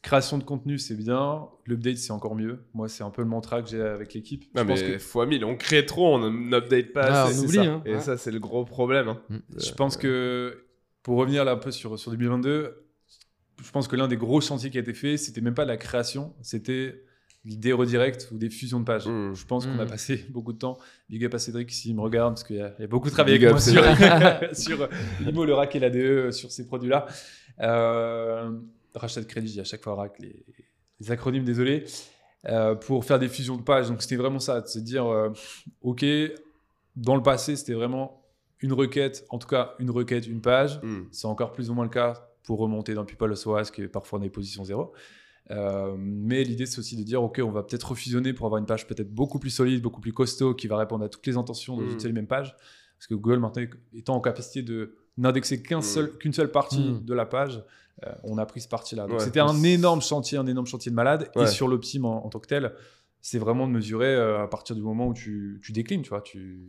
création de contenu, c'est bien. L'update, c'est encore mieux. Moi, c'est un peu le mantra que j'ai avec l'équipe. Non Je pense mais que- fois 1000, on crée trop, on n'update pas Ah, assez. on oublie, ça. hein. Et Ouais. ça c'est le gros problème. hein. Je pense que pour revenir là un peu sur, sur 2022, je pense que l'un des gros chantiers qui a été fait, c'était même pas la création, c'était des redirects ou des fusions de pages. Mm. Je pense qu'on a Mm. passé beaucoup de temps. Big up à Cédric s'il me regarde, parce qu'il y, a il y a beaucoup travaillé Big avec up, moi sur, sur l'IMO, le RAC et l'ADE, sur ces produits-là. Euh, rachat de crédit, à chaque fois RAC, les, les acronymes, désolé. Euh, pour faire des fusions de pages. Donc c'était vraiment ça, de se dire, euh, ok, dans le passé, c'était vraiment une requête, en tout cas une requête, une page. Hmm. C'est encore plus ou moins le cas pour remonter dans People SOAS, qui est parfois on est position zéro. Euh, mais l'idée, c'est aussi de dire, OK, on va peut-être refusionner pour avoir une page peut-être beaucoup plus solide, beaucoup plus costaud, qui va répondre à toutes les intentions dans Mm. une seule et même page. Parce que Google, maintenant, étant en capacité de n'indexer qu'un Mm. seul, qu'une seule partie de la page, euh, on a pris ce parti-là. Donc Ouais, c'était un énorme chantier, un énorme chantier de malade. Ouais. Et sur l'Optim en, en tant que tel, c'est vraiment de mesurer euh, à partir du moment où tu, tu déclines, tu vois. Tu,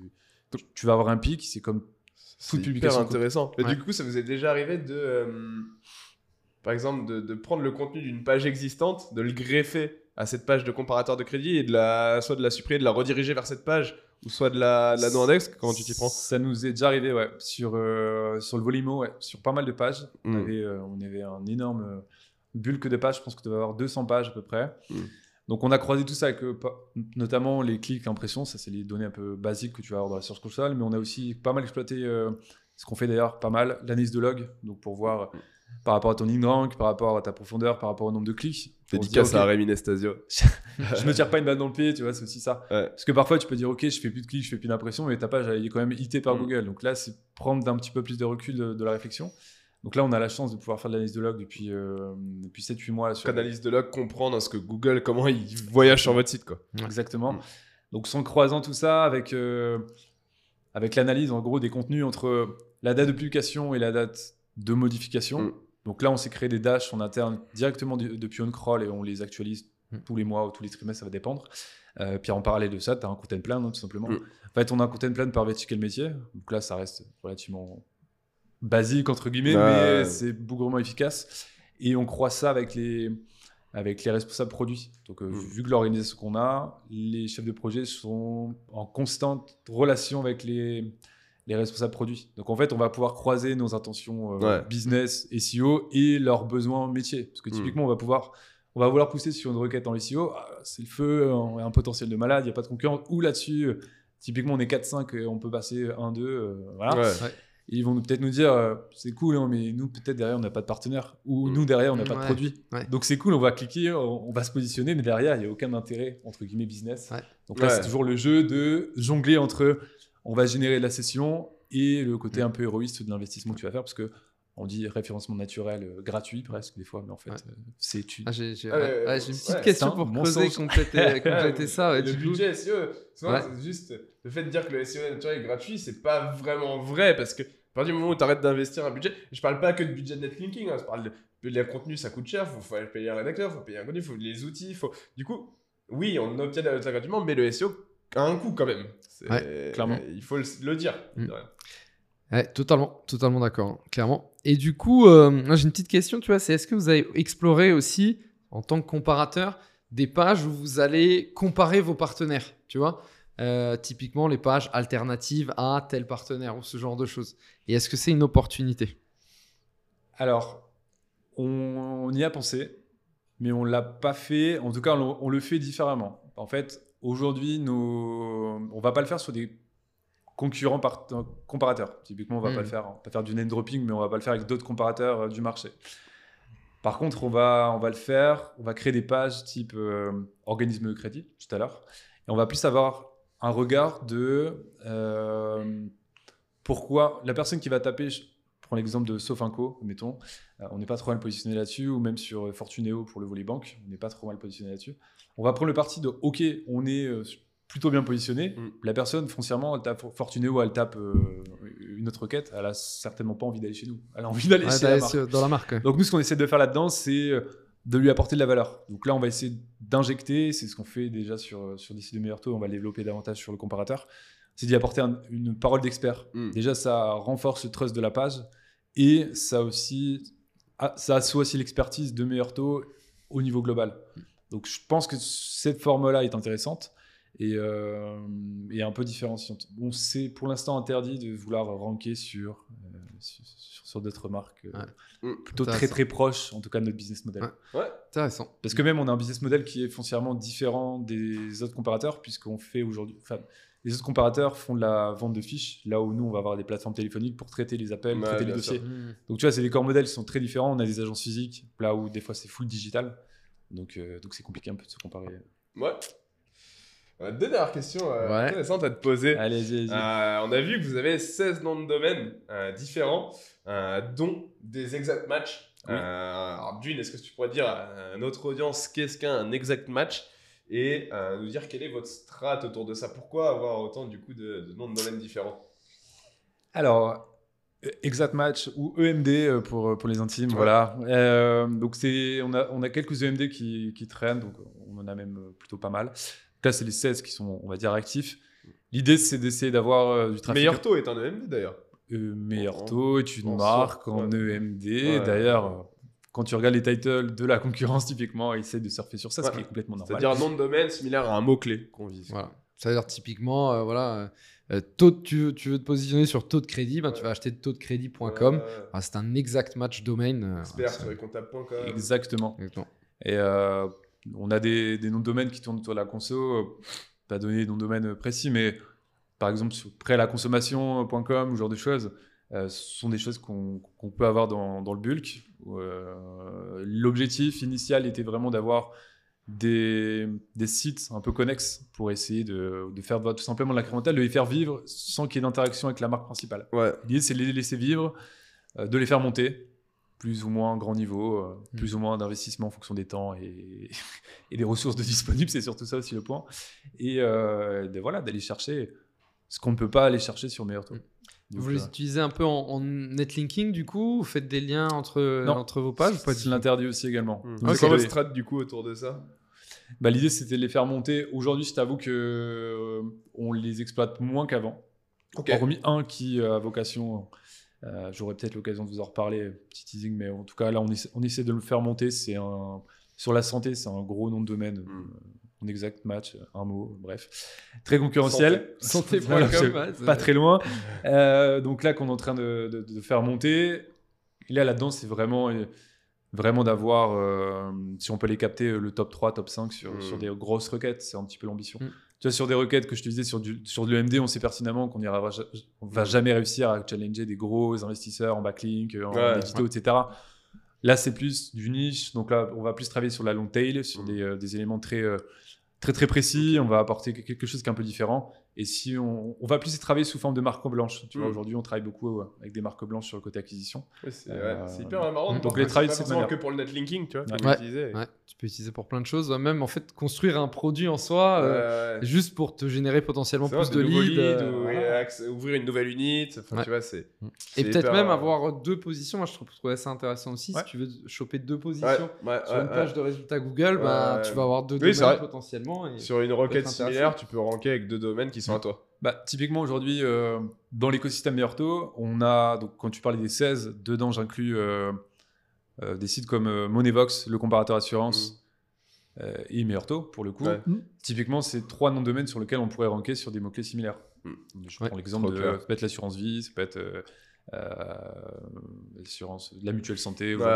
tu- tu vas avoir un pic, c'est comme hyper publication. intéressant. Mais Ouais. du coup, ça vous est déjà arrivé de, euh, par exemple, de, de prendre le contenu d'une page existante, de le greffer à cette page de comparateur de crédit et de la, soit de la supprimer, de la rediriger vers cette page, ou soit de la, de la no-index Comment tu t'y prends? Ça nous est déjà arrivé, ouais. Sur, euh, sur le Volimo, ouais. Sur pas mal de pages. On, Mm. avait, euh, on avait un énorme euh, bulk de pages. Je pense que tu dois avoir 200 pages à peu près. Mm. Donc, on a croisé tout ça avec notamment les clics impressions. Ça, c'est les données un peu basiques que tu vas avoir dans la Search Console. Mais on a aussi pas mal exploité euh, ce qu'on fait d'ailleurs pas mal, l'analyse de log. Donc, pour voir euh, par rapport à ton in rank, par rapport à ta profondeur, par rapport au nombre de clics. Dédicace ok, à Rémi Nestasio. je me tire pas une balle dans le pied, tu vois, c'est aussi ça. Ouais. Parce que parfois, tu peux dire, ok, je fais plus de clics, je fais plus d'impression, mais ta page, elle est quand même hitée par Mm. Google. Donc là, c'est prendre d'un petit peu plus de recul de, de la réflexion. Donc là, on a la chance de pouvoir faire de l'analyse de log depuis, euh, depuis 7-8 mois. sur- Analyse de log, comprendre ce que Google, comment il voyage sur votre site. Quoi. Exactement. Mm. Donc, sans croisant tout ça avec, euh, avec l'analyse, en gros, des contenus entre la date de publication et la date de modification. Mm. Donc là, on s'est créé des dashs en interne directement du- depuis OnCrawl et on les actualise Mm. tous les mois ou tous les trimestres, ça va dépendre. Euh, puis en parallèle de ça, tu as un content plan, hein, tout simplement. Mm. En fait, on a un content plan par vertical métier. Donc là, ça reste relativement basique, entre guillemets, mais c'est bougrement efficace. Et on croise ça avec les, avec les responsables produits. Donc, euh, vu que l'organisation qu'on a, les chefs de projet sont en constante relation avec les, les responsables produits. Donc, en fait, on va pouvoir croiser nos intentions euh, Ouais. business, SEO et leurs besoins métiers. Parce que Mm. typiquement, on va pouvoir on va vouloir pousser sur une requête en SEO, ah, c'est le feu, on a un potentiel de malade, il n'y a pas de concurrence. Ou là-dessus, euh, typiquement, on est 4-5, euh, on peut passer 1-2. euh, voilà. Ouais. Et ils vont nous- peut-être nous dire, euh, c'est cool, hein, mais nous, peut-être derrière, on n'a pas de partenaire. Ou Mm. nous, derrière, on n'a pas de produit. Ouais. Donc c'est cool, on va cliquer, on, on va se positionner, mais derrière, il n'y a aucun intérêt, entre guillemets, business. Ouais. Donc là, Ouais. c'est toujours le jeu de jongler entre on va générer de la session et le côté Mm. un peu héroïste de l'investissement que tu vas faire, parce que on dit référencement naturel euh, gratuit presque des fois, mais en fait, Ouais. euh, c'est tu. Ah, j'ai j'ai- Ouais, ouais, ouais, j'ai une petite ouais, question pour creuser, compléter, compléter ça. ouais, le budget SEO, c'est juste le fait de dire que le SEO naturel est gratuit, c'est pas vraiment vrai parce que à partir du moment où tu arrêtes d'investir un budget, je parle pas que de budget de netlinking, hein, je parle de, de le contenu, ça coûte cher, faut, faut payer un rédacteur, faut payer un contenu, faut les outils, faut. Du coup, oui, on obtient la résultats gratuitement, mais le SEO a un coût quand même. Clairement. Il faut le, le dire. Mm. Ouais, totalement, totalement d'accord, hein, clairement. Et du coup, euh, j'ai une petite question, tu vois, c'est est-ce que vous avez exploré aussi, en tant que comparateur, des pages où vous allez comparer vos partenaires, tu vois? Euh, Typiquement, les pages alternatives à tel partenaire ou ce genre de choses. Et est-ce que c'est une opportunité? Alors, on, on y a pensé, mais on l'a pas fait. En tout cas, on, on le fait différemment. En fait, aujourd'hui, nos... on va pas le faire sur des concurrents par- comparateurs. Typiquement, on va Mm. pas le faire. On va pas faire du name dropping, mais on va pas le faire avec d'autres comparateurs euh, du marché. Par contre, on va, on va le faire. On va créer des pages type euh, organisme de crédit tout à l'heure, et on va plus avoir un regard de euh, pourquoi la personne qui va taper. Prends l'exemple de Sofinco, mettons. Euh, on n'est pas trop mal positionné là-dessus, ou même sur euh, Fortuneo pour le volet banque, on n'est pas trop mal positionné là-dessus. On va prendre le parti de OK, on est euh, plutôt bien positionné. Mm. La personne, foncièrement, elle tape Fortuneo, elle tape euh, une autre requête, elle a certainement pas envie d'aller chez nous. Elle a envie d'aller Ouais, chez la marque. Dans la marque. ouais. Donc nous, ce qu'on essaie de faire là-dedans, c'est de lui apporter de la valeur. Donc là, on va essayer d'injecter, c'est ce qu'on fait déjà sur, sur DC de meilleurs taux, on va le développer davantage sur le comparateur, c'est d'y apporter un- une parole d'expert. Mm. Déjà, ça renforce le trust de la page et ça aussi, ah, ça assoit aussi l'expertise de meilleurs taux au niveau global. Donc je pense que cette forme-là est intéressante et, euh, et un peu différenciante. Bon, c'est pour l'instant interdit de vouloir ranker sur, euh, sur, d'autres marques. euh, Ouais. plutôt très très proche, en tout cas, de notre business model. Ouais. Ouais. Intéressant. Parce que même, on a un business model qui est foncièrement différent des autres comparateurs, puisqu'on fait aujourd'hui. Enfin, les autres comparateurs font de la vente de fiches, là où nous, on va avoir des plateformes téléphoniques pour traiter les appels, Ouais, traiter les dossiers. Mm. Donc, tu vois, c'est des corps modèles qui sont très différents. On a des agences physiques, là où des fois, c'est full digital. Donc, euh, donc c'est compliqué un peu de se comparer. Ouais. Deux dernières questions euh, Ouais. intéressantes à te poser. Allez, vas-y. Euh, on a vu que vous avez 16 noms de domaine euh, différents, euh, dont des exact match. Oui. Euh, alors, d'une, est-ce que tu pourrais dire à notre audience qu'est-ce qu'un exact match? Et euh, nous dire quelle est votre strat autour de ça Pourquoi avoir autant du coup de, de noms de domaine différents? Alors, Exact Match ou EMD euh, pour, pour les intimes, voilà. Euh, donc c'est, on a, on a quelques EMD qui, qui traînent, donc on en a même euh, plutôt pas mal. Là, c'est les 16 qui sont, on va dire, actifs. L'idée, c'est d'essayer d'avoir euh, du trafic. Meilleur taux est un EMD d'ailleurs. Euh, meilleur taux est une en marque en ouais. EMD. Ouais. D'ailleurs, euh, quand tu regardes les titles de la concurrence, typiquement, ils essaient de surfer sur ça, ce Ouais. qui est complètement normal. C'est-à-dire un nom de domaine similaire à un mot-clé qu'on vise. Voilà. C'est-à-dire typiquement, euh, voilà, euh, taux de- tu, veux, tu veux te positionner sur taux de crédit, ben, tu vas acheter taux de crédit.com. Ouais. Ah, c'est un exact match domaine. euh, Expert sur comptable.com. Exactement. Exactement. Et euh, on a des, des noms de domaine qui tournent autour de la conso. euh, Pas donner des noms de domaine précis, mais par exemple sur prêt à la consommation.com ou ce genre de choses, euh, ce sont des choses qu'on peut avoir dans, dans le bulk. Euh, L'objectif initial était vraiment d'avoir des, des sites un peu connexes pour essayer de, de faire tout simplement de l'incrémental, de les faire vivre sans qu'il y ait d'interaction avec la marque principale. Ouais. L'idée, c'est de les laisser vivre, euh, de les faire monter, plus ou moins grand niveau, euh, Mm. plus ou moins d'investissement en fonction des temps et, et des ressources de disponibles, c'est surtout ça aussi le point. Et euh, de, voilà, d'aller chercher ce qu'on ne peut pas aller chercher sur meilleur taux. Mm. Donc, Vous les euh, utilisez un peu en, en netlinking du coup Vous faites des liens entre, Non. entre vos pages tout l'interdit aussi également. Hmm. Donc, C'est quoi strat du coup autour de ça? Bah, L'idée, c'était de les faire monter. Aujourd'hui, je t'avoue que euh, on les exploite moins qu'avant. Ok. Hormis un qui euh, a vocation, euh, j'aurai peut-être l'occasion de vous en reparler, petit teasing, mais en tout cas, là, on essaie, on essaie de le faire monter. C'est un, sur la santé, c'est un gros nom de domaine. Mm. Exact match, un mot, bref. Très concurrentiel. Voilà, c'est c'est- pas très loin. Euh, donc là, qu'on est en train de, de- de faire monter. Et là, là-dedans, c'est vraiment, euh, vraiment d'avoir, euh, si on peut les capter, le top 3, top 5 sur, Mm. sur des grosses requêtes. C'est un petit peu l'ambition. Mm. Tu vois, sur des requêtes que je te disais, sur, du, sur de l'EMD, on sait pertinemment qu'on on va jamais réussir à challenger des gros investisseurs en backlink, en Ouais. édito, etc. Là, c'est plus du niche. Donc là, on va plus travailler sur la long tail, sur des, euh, des éléments très, très, très précis. On va apporter que- quelque chose qui est un peu différent. Et si on, on va plus y travailler sous forme de marque blanche. Tu vois, Mm. aujourd'hui, on travaille beaucoup euh, avec des marques blanches sur le côté acquisition. Ouais, c'est Euh, ouais, c'est hyper marrant. donc les travailler c'est de pas cette manière. que pour le netlinking, tu vois, Ouais. comme Ouais. tu disais. Ouais, tu peux utiliser pour plein de choses. Même en fait, construire un produit en soi, euh, juste pour te générer potentiellement plus vrai, de leads. euh, ou- voilà. et accès- ouvrir une nouvelle unité. Enfin, tu vois, c'est. Et c'est peut-être même euh, avoir deux positions. Moi, je trouve, trouvais ça intéressant aussi. Ouais. Si tu veux choper deux positions ouais, sur ouais, une page de résultats Google, bah, tu vas avoir deux domaines potentiellement. Et... Sur une requête similaire, tu peux ranker avec deux domaines qui sont à toi. Bah, typiquement, aujourd'hui, euh, dans l'écosystème meilleur on a, donc, quand tu parlais des 16, dedans, j'inclus euh, euh, des sites comme euh, Moneyvox, le comparateur assurance, euh, et meilleur pour le coup. Ouais. Typiquement, c'est trois noms de domaines sur lesquels on pourrait ranker sur des mots-clés similaires. Mm. Je Ouais. prends l'exemple de ça peut être l'assurance vie, ça peut être euh, euh, l'assurance, la mutuelle santé, ou Ouais.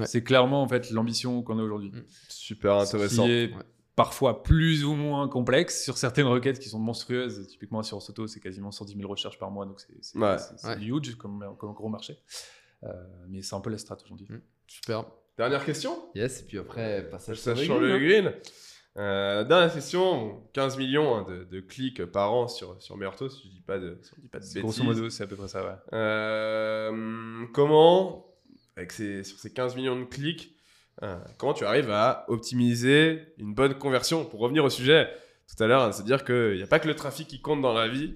Ouais. C'est clairement en fait l'ambition qu'on a aujourd'hui. Super intéressant. Qui est Ouais. Parfois plus ou moins complexe sur certaines requêtes qui sont monstrueuses. Typiquement, assurance auto, c'est quasiment 110 000 recherches par mois, donc c'est Ouais. Ouais. huge comme, comme gros marché. Euh, mais c'est un peu la strat aujourd'hui. Mm. Super. Dernière question? Yes, et puis après, passage sur sur le le green. Euh, dernière question, 15 millions hein, de, de clics par an sur, sur Meurto, si je dis pas de, si on dit pas de C'est bêtises. Grosso modo, c'est à peu près ça, ouais. Euh, comment, avec ces, sur ces 15 millions de clics, euh, comment tu arrives à optimiser une bonne conversion Pour revenir au sujet tout à l'heure, c'est-à-dire qu'il n'y a pas que le trafic qui compte dans la vie,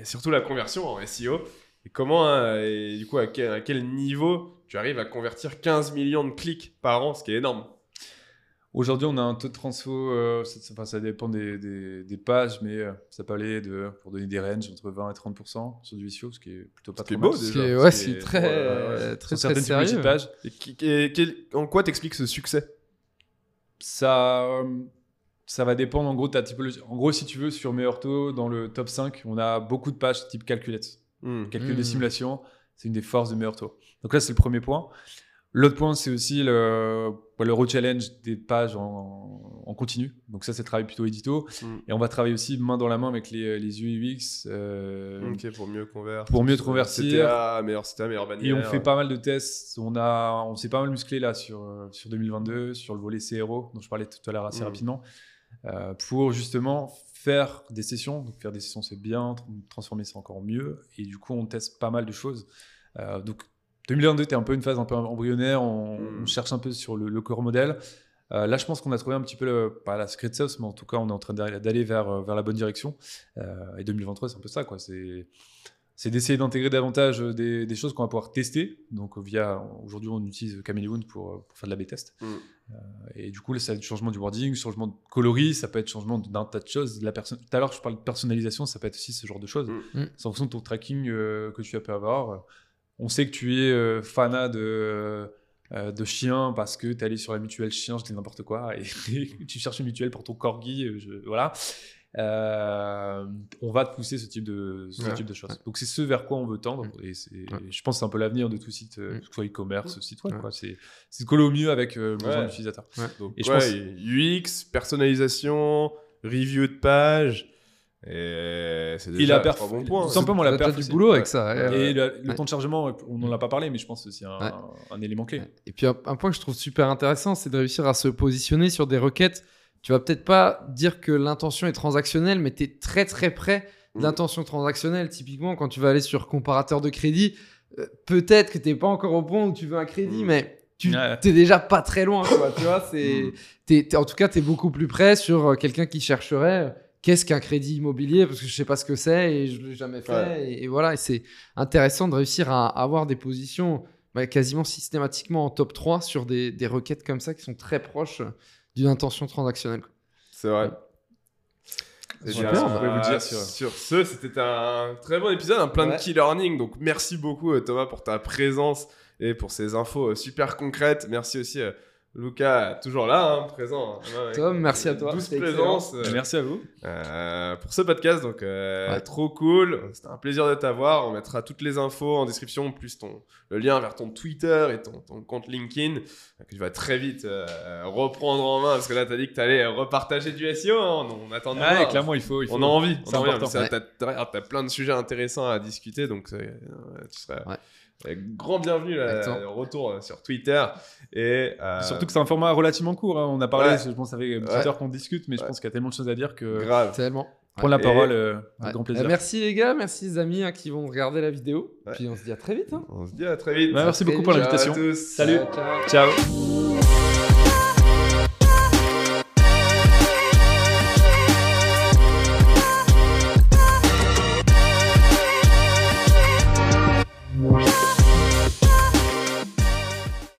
et surtout la conversion en SEO. Et comment, hein, et du coup, à quel niveau tu arrives à convertir 15 millions de clics par an, ce qui est énorme Aujourd'hui, on a un taux de transfo, euh, ça, ça- enfin, ça dépend des, des- des pages, mais euh, ça peut aller de, pour donner des ranges, entre 20 et 30% sur du SEO, ce qui est plutôt pas est beau, mal. Ce ouais, c'est est- très, euh, très, Sur très sérieux. de pages, Et, qui- et quel- en quoi t'expliques ce succès? Ça, euh, ça va dépendre en gros de ta typologie. En gros, si tu veux, sur meilleur taux, dans le top 5, on a beaucoup de pages type calculette. Hmm. Calcul Mm. des simulations, c'est une des forces de meilleur taux. Donc là, c'est le premier point. L'autre point, c'est aussi le, bah, le challenge des pages en, en continu. Donc ça, c'est le travail plutôt édito. Mm. Et on va travailler aussi main dans la main avec les, les UX. euh, Ok, pour mieux convertir. Pour mieux convertir. CTA, meilleur CTA, meilleure bannière. Et on fait pas mal de tests. On, a, on s'est pas mal musclé là sur, euh, sur 2022, sur le volet CRO, dont je parlais tout à l'heure assez Mm. rapidement, euh, pour justement faire des sessions. Donc faire des sessions, c'est bien, tr- transformer, c'est encore mieux. Et du coup, on teste pas mal de choses. Euh, donc 2022, était un peu une phase un peu embryonnaire. On, Mm. on cherche un peu sur le, le corps modèle. Euh, là, je pense qu'on a trouvé un petit peu, le, pas la secret sauce, mais en tout cas, on est en train d'aller vers, euh, vers la bonne direction. Euh, et 2023, c'est un peu ça, quoi. C'est c'est d'essayer d'intégrer davantage des, des choses qu'on va pouvoir tester. Donc via, aujourd'hui on utilise Chameleon pour, pour faire de la B-test. Mm. Euh, et du coup, là, ça va être changement du wording, changement de coloris, ça peut être changement d'un tas de choses. de La personne, tout à l'heure, je parle de personnalisation, ça peut être aussi ce genre de choses. Mm. C'est en fonction de ton tracking euh, que tu as pu avoir. On sait que tu es euh, fanat de, euh, de chiens parce que tu es allé sur la mutuelle chien, je dis n'importe quoi, et tu cherches une mutuelle pour ton corgi, euh, je- voilà. Euh, on va te pousser ce type de, ce Ouais. type de choses. Donc c'est ce vers quoi on veut tendre, Mm. et je pense que c'est un peu l'avenir de tout site, euh, Mm. que ce soit e-commerce, site web. C'est de coller au mieux avec euh, le besoin l'utilisateur. Et je pense- UX, personnalisation, review de page. Et c'est Et déjà la perf- trois bons points. tout simplement la perf du boulot avec ça. ouais, ouais. Et le, le Ouais. temps de chargement, on n'en a pas parlé, mais je pense que c'est un, Ouais. un élément clé. Et puis un, un point que je trouve super intéressant, c'est de réussir à se positionner sur des requêtes. Tu vas peut-être pas dire que l'intention est transactionnelle, mais tu es très très près de Mm. l'intention transactionnelle. Typiquement, quand tu vas aller sur comparateur de crédit, euh, peut-être que tu n'es pas encore au point où tu veux un crédit, Mm. mais tu Ouais. es déjà pas très loin. Quoi, tu vois, c'est, t'es- t'es- en tout cas, tu es beaucoup plus près sur euh, quelqu'un qui chercherait. Qu'est-ce qu'un crédit immobilier Parce que je sais pas ce que c'est et je l'ai jamais fait. Ouais. Et, et voilà, et c'est intéressant de réussir à avoir des positions bah, quasiment systématiquement en top 3 sur des, des requêtes comme ça qui sont très proches d'une intention transactionnelle. C'est vrai. Et Super. On pourrait vous dire sur- sur ce, c'était un très bon épisode, un plein Ouais. de key learning. Donc merci beaucoup euh, Thomas pour ta présence et pour ces infos euh, super concrètes. Merci aussi euh, Lucas, toujours là, hein, présent. hein, Tom, merci à toi. douce présence. euh, Merci à vous. euh, pour ce podcast. Donc, euh, Ouais. trop cool. C'était un plaisir de t'avoir. On mettra toutes les infos en description, plus ton, le lien vers ton Twitter et ton, ton compte LinkedIn, euh, que tu vas très vite euh, reprendre en main. Parce que là, tu as dit que tu allais repartager du SEO. hein. On, on attend de Ouais, voir. clairement, il faut. Il faut. On a envie. C'est on a envie. T'as t'as- t'as plein de sujets intéressants à discuter. Donc, euh, tu seras. Grand bienvenue là, retour euh, sur Twitter et euh, Surtout que c'est un format relativement court. hein. On a parlé, Ouais. je pense, ça fait une Ouais. petite heure qu'on discute, mais je pense qu'il y a tellement de choses à dire que grave. Tellement. prendre la Et- parole, euh, avec Ouais. grand plaisir. Euh, merci les gars, merci les amis hein, qui vont regarder la vidéo. Ouais. Puis on se dit à très vite. hein. On se dit à très vite. Ouais, merci Très beaucoup pour vite. L'invitation. Salut. Ciao, ciao. Ciao.